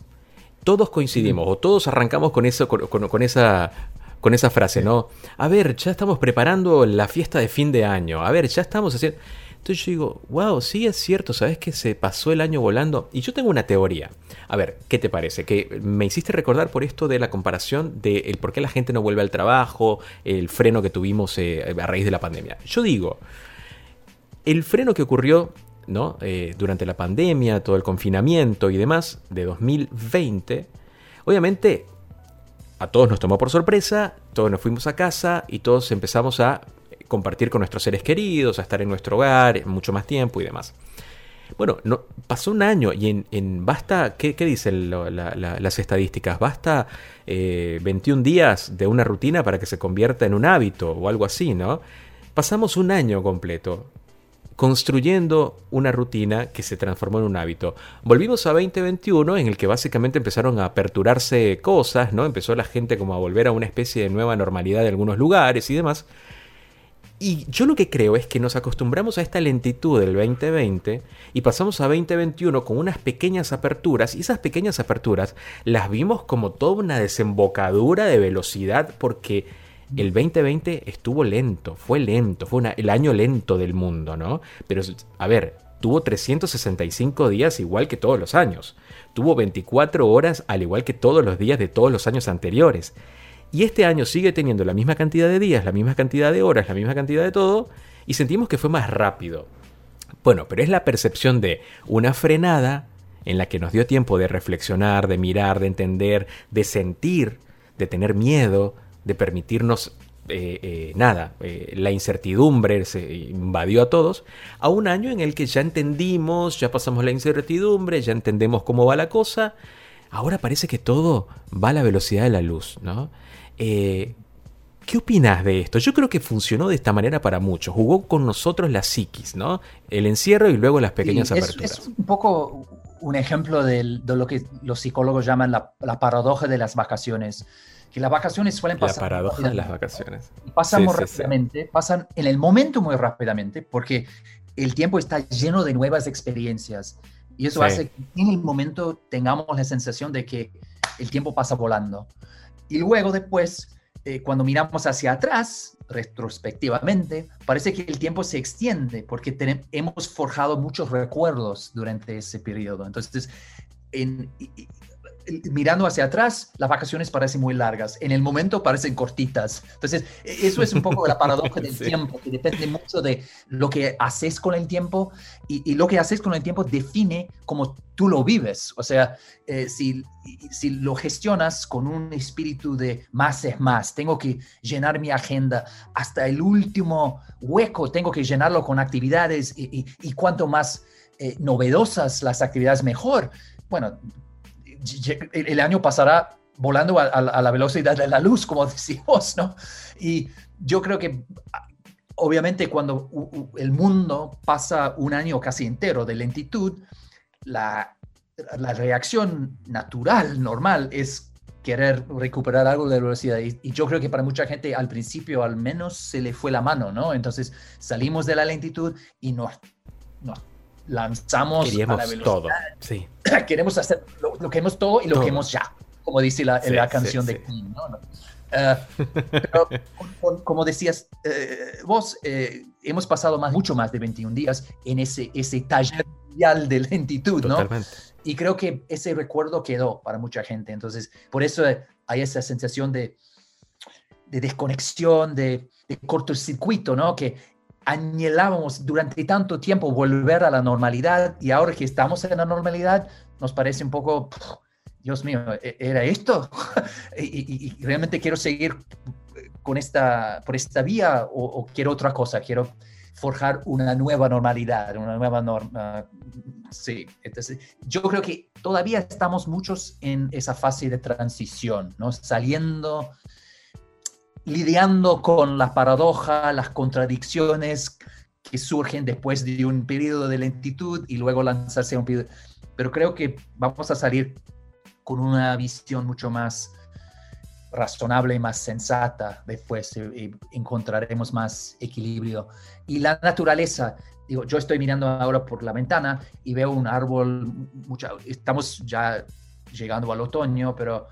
Todos coincidimos o todos arrancamos con, eso, con, esa, con esa frase, ¿no? A ver, ya estamos preparando la fiesta de fin de año. A ver, ya estamos haciendo... Entonces yo digo, wow, sí es cierto, ¿sabes que se pasó el año volando? Y yo tengo una teoría. A ver, ¿qué te parece? Que me hiciste recordar por esto de la comparación de el por qué la gente no vuelve al trabajo, el freno que tuvimos eh, a raíz de la pandemia. Yo digo, el freno que ocurrió ¿no? Eh, durante la pandemia, todo el confinamiento y demás de 2020, obviamente a todos nos tomó por sorpresa, todos nos fuimos a casa y todos empezamos a compartir con nuestros seres queridos, a estar en nuestro hogar mucho más tiempo y demás. Bueno, no, pasó un año y en, basta, ¿qué, qué dicen las estadísticas? Basta eh, 21 días de una rutina para que se convierta en un hábito o algo así, ¿no? Pasamos un año completo construyendo una rutina que se transformó en un hábito. Volvimos a 2021 en el que básicamente empezaron a aperturarse cosas, ¿no? Empezó la gente como a volver a una especie de nueva normalidad de algunos lugares y demás. Y yo lo que creo es que nos acostumbramos a esta lentitud del 2020 y pasamos a 2021 con unas pequeñas aperturas y esas pequeñas aperturas las vimos como toda una desembocadura de velocidad porque el 2020 estuvo lento, fue lento, fue el año lento del mundo, ¿no? Pero, a ver, tuvo 365 días igual que todos los años, tuvo 24 horas al igual que todos los días de todos los años anteriores. Y este año sigue teniendo la misma cantidad de días, la misma cantidad de horas, la misma cantidad de todo, y sentimos que fue más rápido. Bueno, pero es la percepción de una frenada en la que nos dio tiempo de reflexionar, de mirar, de entender, de sentir, de tener miedo, de permitirnos eh, eh, nada, eh, la incertidumbre se invadió a todos, a un año en el que ya entendimos, ya pasamos la incertidumbre, ya entendemos cómo va la cosa, ahora parece que todo va a la velocidad de la luz, ¿no? ¿Qué opinas de esto? Yo creo que funcionó de esta manera para muchos. Jugó con nosotros la psiquis, ¿no? El encierro y luego las pequeñas aperturas. Es, un poco un ejemplo de, lo que los psicólogos llaman la, paradoja de las vacaciones. Que las vacaciones suelen pasar. La paradoja de las vacaciones. Pasan muy rápidamente, pasan en el momento muy rápidamente, porque el tiempo está lleno de nuevas experiencias. Y eso hace que en el momento tengamos la sensación de que el tiempo pasa volando. Y luego después, eh, cuando miramos hacia atrás, retrospectivamente, parece que el tiempo se extiende porque hemos forjado muchos recuerdos durante ese periodo. Entonces, en, mirando hacia atrás, las vacaciones parecen muy largas, en el momento parecen cortitas. Entonces, e, eso es un poco la paradoja del tiempo, que depende mucho de lo que haces con el tiempo y, lo que haces con el tiempo define cómo tú lo vives. O sea, eh, si, si lo gestionas con un espíritu de más es más, tengo que llenar mi agenda hasta el último hueco, tengo que llenarlo con actividades y, cuanto más eh, novedosas las actividades, mejor. Bueno, el año pasará volando a, la velocidad de la luz, como decimos, ¿no? Y yo creo que obviamente cuando el mundo pasa un año casi entero de lentitud, la, la reacción natural, normal, es querer recuperar algo de velocidad. Y, yo creo que para mucha gente al principio al menos se le fue la mano, ¿no? Entonces salimos de la lentitud y nos, nos lanzamos a la velocidad. todo. Sí. Queremos hacer lo, que hemos todo y lo que hemos ya, como dice la, la canción de Queen. ¿no? Eh, pero, como decías eh, vos, eh, hemos pasado más, mucho más de 21 días en ese, ese taller de lentitud, ¿no? Y creo que ese recuerdo quedó para mucha gente. Entonces, por eso hay esa sensación de, de desconexión, de, de cortocircuito, ¿no? Que añelábamos durante tanto tiempo volver a la normalidad y ahora que estamos en la normalidad nos parece un poco, Dios mío, ¿e-, ¿era esto? y, realmente quiero seguir con esta, por esta vía o, quiero otra cosa, quiero forjar una nueva normalidad, una nueva norma. Sí, entonces yo creo que todavía estamos muchos en esa fase de transición, ¿no? Saliendo lidiando con la paradoja, las contradicciones que surgen después de un periodo de lentitud y luego lanzarse a un periodo. Pero creo que vamos a salir con una visión mucho más razonable y más sensata después y encontraremos más equilibrio. Y la naturaleza, digo, yo estoy mirando ahora por la ventana y veo un árbol, mucho, estamos ya llegando al otoño, pero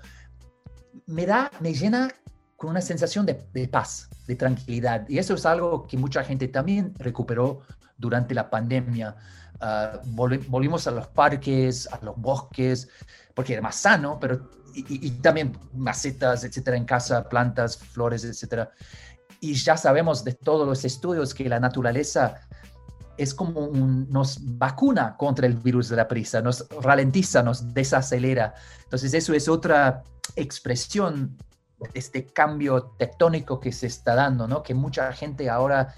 me da, me llena una sensación de, paz, de tranquilidad. Y eso es algo que mucha gente también recuperó durante la pandemia. Ah, volvimos a los parques, a los bosques, porque era más sano, pero y, también macetas, etcétera, en casa, plantas, flores, etcétera. Y ya sabemos de todos los estudios que la naturaleza es como un, nos vacuna contra el virus de la prisa, nos ralentiza, nos desacelera. Entonces eso es otra expresión este cambio tectónico que se está dando, ¿no? Que mucha gente ahora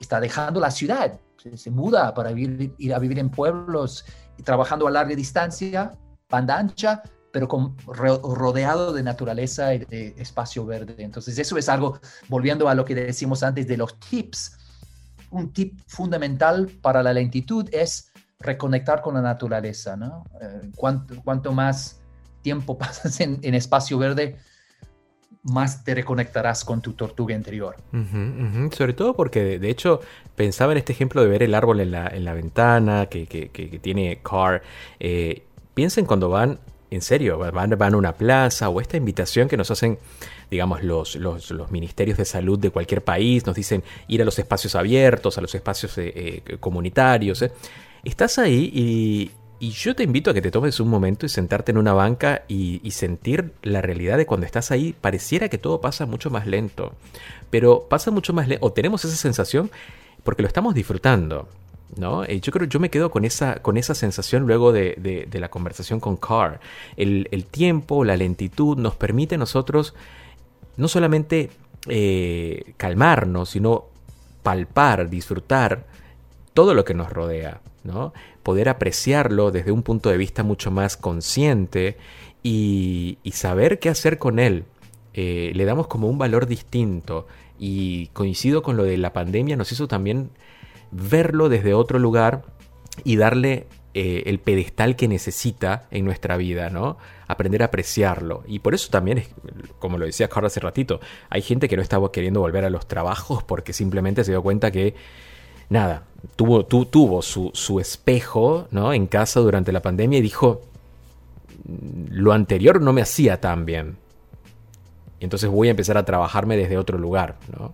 está dejando la ciudad, se, muda para ir a vivir en pueblos y trabajando a larga distancia, banda ancha, pero con, rodeado de naturaleza y de espacio verde. Entonces, eso es algo, volviendo a lo que decimos antes de los tips, un tip fundamental para la lentitud es reconectar con la naturaleza, ¿no? Eh, cuanto, más tiempo pasas en espacio verde, más te reconectarás con tu tortuga interior. Sobre todo porque, de, hecho, pensaba en este ejemplo de ver el árbol en la, en la ventana que- que tiene Carr. Eh, piensen cuando van, en serio, van, van a una plaza o esta invitación que nos hacen, digamos, los, los, los ministerios de salud de cualquier país, nos dicen ir a los espacios abiertos, a los espacios eh, eh, comunitarios. eh. Estás ahí y, y yo te invito a que te tomes un momento y sentarte en una banca y, y sentir la realidad de cuando estás ahí. Pareciera que todo pasa mucho más lento, pero pasa mucho más lento, o tenemos esa sensación porque lo estamos disfrutando. ¿No? Eh, yo creo yo me quedo con esa, con esa sensación luego de, la conversación con Carr. El, el tiempo, la lentitud nos permite a nosotros no solamente eh, calmarnos, sino palpar, disfrutar todo lo que nos rodea, Poder apreciarlo desde un punto de vista mucho más consciente y, saber qué hacer con él. Eh, le damos como un valor distinto y coincido con lo de la pandemia, nos hizo también verlo desde otro lugar y darle eh, el pedestal que necesita en nuestra vida, ¿no? Aprender a apreciarlo. Y por eso también, es, como lo decía Carl hace ratito, hay gente que no estaba queriendo volver a los trabajos porque simplemente se dio cuenta que, nada, tuvo, tu- tuvo su, su espejo, ¿no? En casa durante la pandemia y dijo, lo anterior no me hacía tan bien. Y entonces voy a empezar a trabajarme desde otro lugar, ¿no?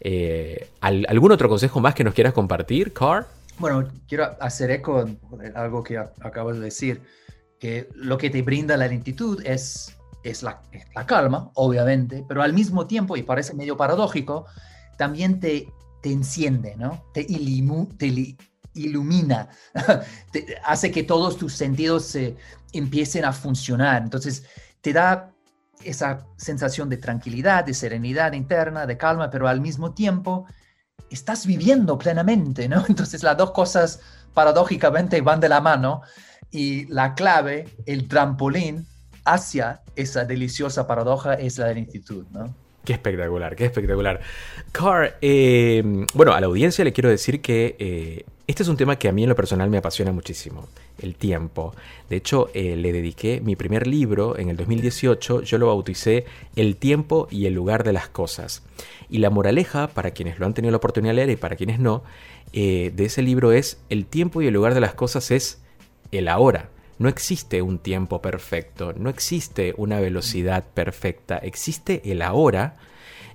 Eh, ¿al- ¿Algún otro consejo más que nos quieras compartir, Carl? Bueno, quiero hacer eco de algo que acabas de decir, que lo que te brinda la lentitud es, es la, es la calma, obviamente, pero al mismo tiempo, y parece medio paradójico, también te, te enciende, ¿no? Te, ilumina, te- hace que todos tus sentidos se empiecen a funcionar. Entonces, te da esa sensación de tranquilidad, de serenidad interna, de calma, pero al mismo tiempo estás viviendo plenamente, ¿no? Entonces las dos cosas paradójicamente van de la mano y la clave, el trampolín hacia esa deliciosa paradoja es la lentitud, ¿no? Qué espectacular, qué espectacular. Carr, eh, bueno, a la audiencia le quiero decir que eh, este es un tema que a mí en lo personal me apasiona muchísimo, el tiempo. De hecho, eh, le dediqué mi primer libro en el 2018, yo lo bauticé El tiempo y el lugar de las cosas. Y la moraleja, para quienes lo han tenido la oportunidad de leer y para quienes no, de ese libro es, el tiempo y el lugar de las cosas es el ahora. No existe un tiempo perfecto, no existe una velocidad perfecta, existe el ahora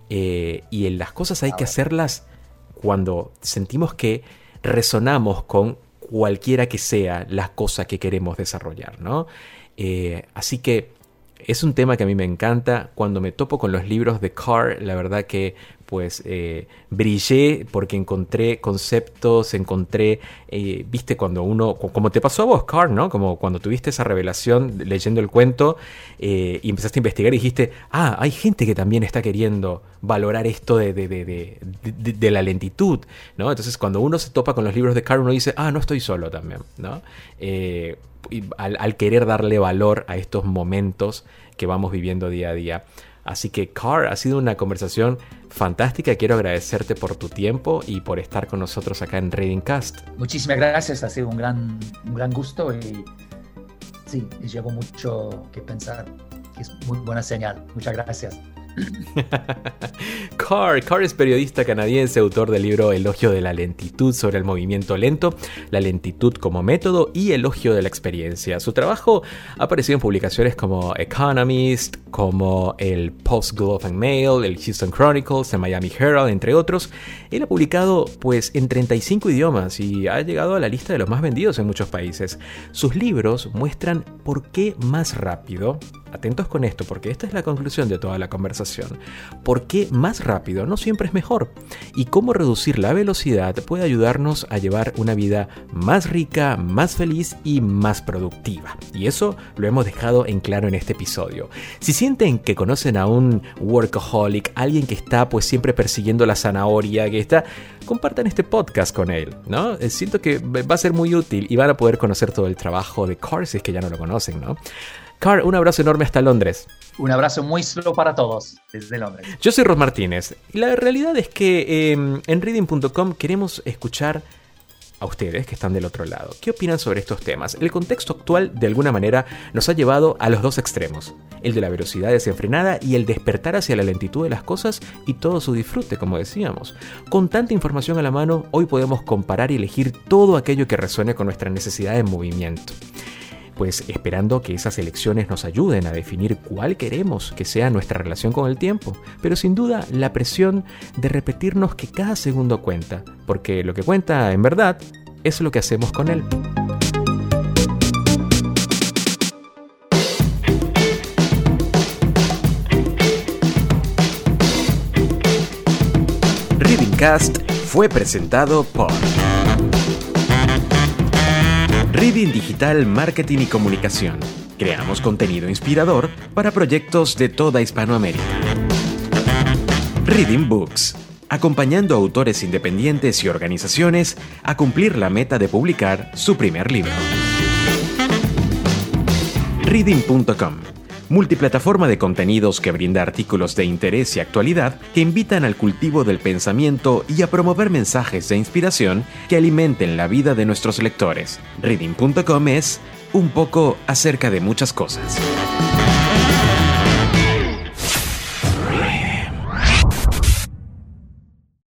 eh, y en las cosas hay que hacerlas cuando sentimos que resonamos con cualquiera que sea la cosa que queremos desarrollar, ¿no? Eh, así que es un tema que a mí me encanta. Cuando me topo con los libros de Carr, la verdad que pues eh, brillé porque encontré conceptos, encontré, eh, viste, cuando uno, co- como te pasó a vos, Carr, ¿no? Como cuando tuviste esa revelación leyendo el cuento eh, y empezaste a investigar y dijiste, ah, hay gente que también está queriendo valorar esto de, de, de, de- la lentitud, ¿no? Entonces cuando uno se topa con los libros de Carr, uno dice, ah, no estoy solo también, ¿no? Al, querer darle valor a estos momentos que vamos viviendo día a día. Así que, Carr, ha sido una conversación fantástica. Quiero agradecerte por tu tiempo y por estar con nosotros acá en Reading Cast. Muchísimas gracias, ha sido un gran, un gran gusto y sí, llevo mucho que pensar, es muy buena señal. Muchas gracias. Carr, Carr es periodista canadiense, autor del libro Elogio de la lentitud sobre el movimiento lento, la lentitud como método y elogio de la experiencia. Su trabajo ha aparecido en publicaciones como Economist, como el Post Globe and Mail, el Houston Chronicles, el Miami Herald, entre otros. Él ha publicado pues en 35 idiomas y ha llegado a la lista de los más vendidos en muchos países. Sus libros muestran por qué más rápido Atentos con esto, porque esta es la conclusión de toda la conversación. ¿Por qué más rápido no siempre es mejor? Y cómo reducir la velocidad puede ayudarnos a llevar una vida más rica, más feliz y más productiva. Y eso lo hemos dejado en claro en este episodio. Si sienten que conocen a un workaholic, alguien que está pues siempre persiguiendo la zanahoria, que está, compartan este podcast con él, ¿no? Eh, Siento que va a ser muy útil y van a poder conocer todo el trabajo de Carr si es que ya no lo conocen, ¿no? Carr, un abrazo enorme hasta Londres. Un abrazo muy solo para todos desde Londres. Yo soy Ros Martínez. La realidad es que eh, en reading.com queremos escuchar a ustedes que están del otro lado. ¿Qué opinan sobre estos temas? El contexto actual de alguna manera nos ha llevado a los dos extremos, el de la velocidad desenfrenada y el despertar hacia la lentitud de las cosas y todo su disfrute, como decíamos. Con tanta información a la mano, hoy podemos comparar y elegir todo aquello que resuene con nuestra necesidad de movimiento pues esperando que esas elecciones nos ayuden a definir cuál queremos que sea nuestra relación con el tiempo, pero sin duda la presión de repetirnos que cada segundo cuenta, porque lo que cuenta en verdad es lo que hacemos con él. Readingcast fue presentado por Reading Digital Marketing y Comunicación. Creamos contenido inspirador para proyectos de toda Hispanoamérica. Reading Books. Acompañando a autores independientes y organizaciones a cumplir la meta de publicar su primer libro. Reading.com multiplataforma de contenidos que brinda artículos de interés y actualidad que invitan al cultivo del pensamiento y a promover mensajes de inspiración que alimenten la vida de nuestros lectores. Reading.com es un poco acerca de muchas cosas.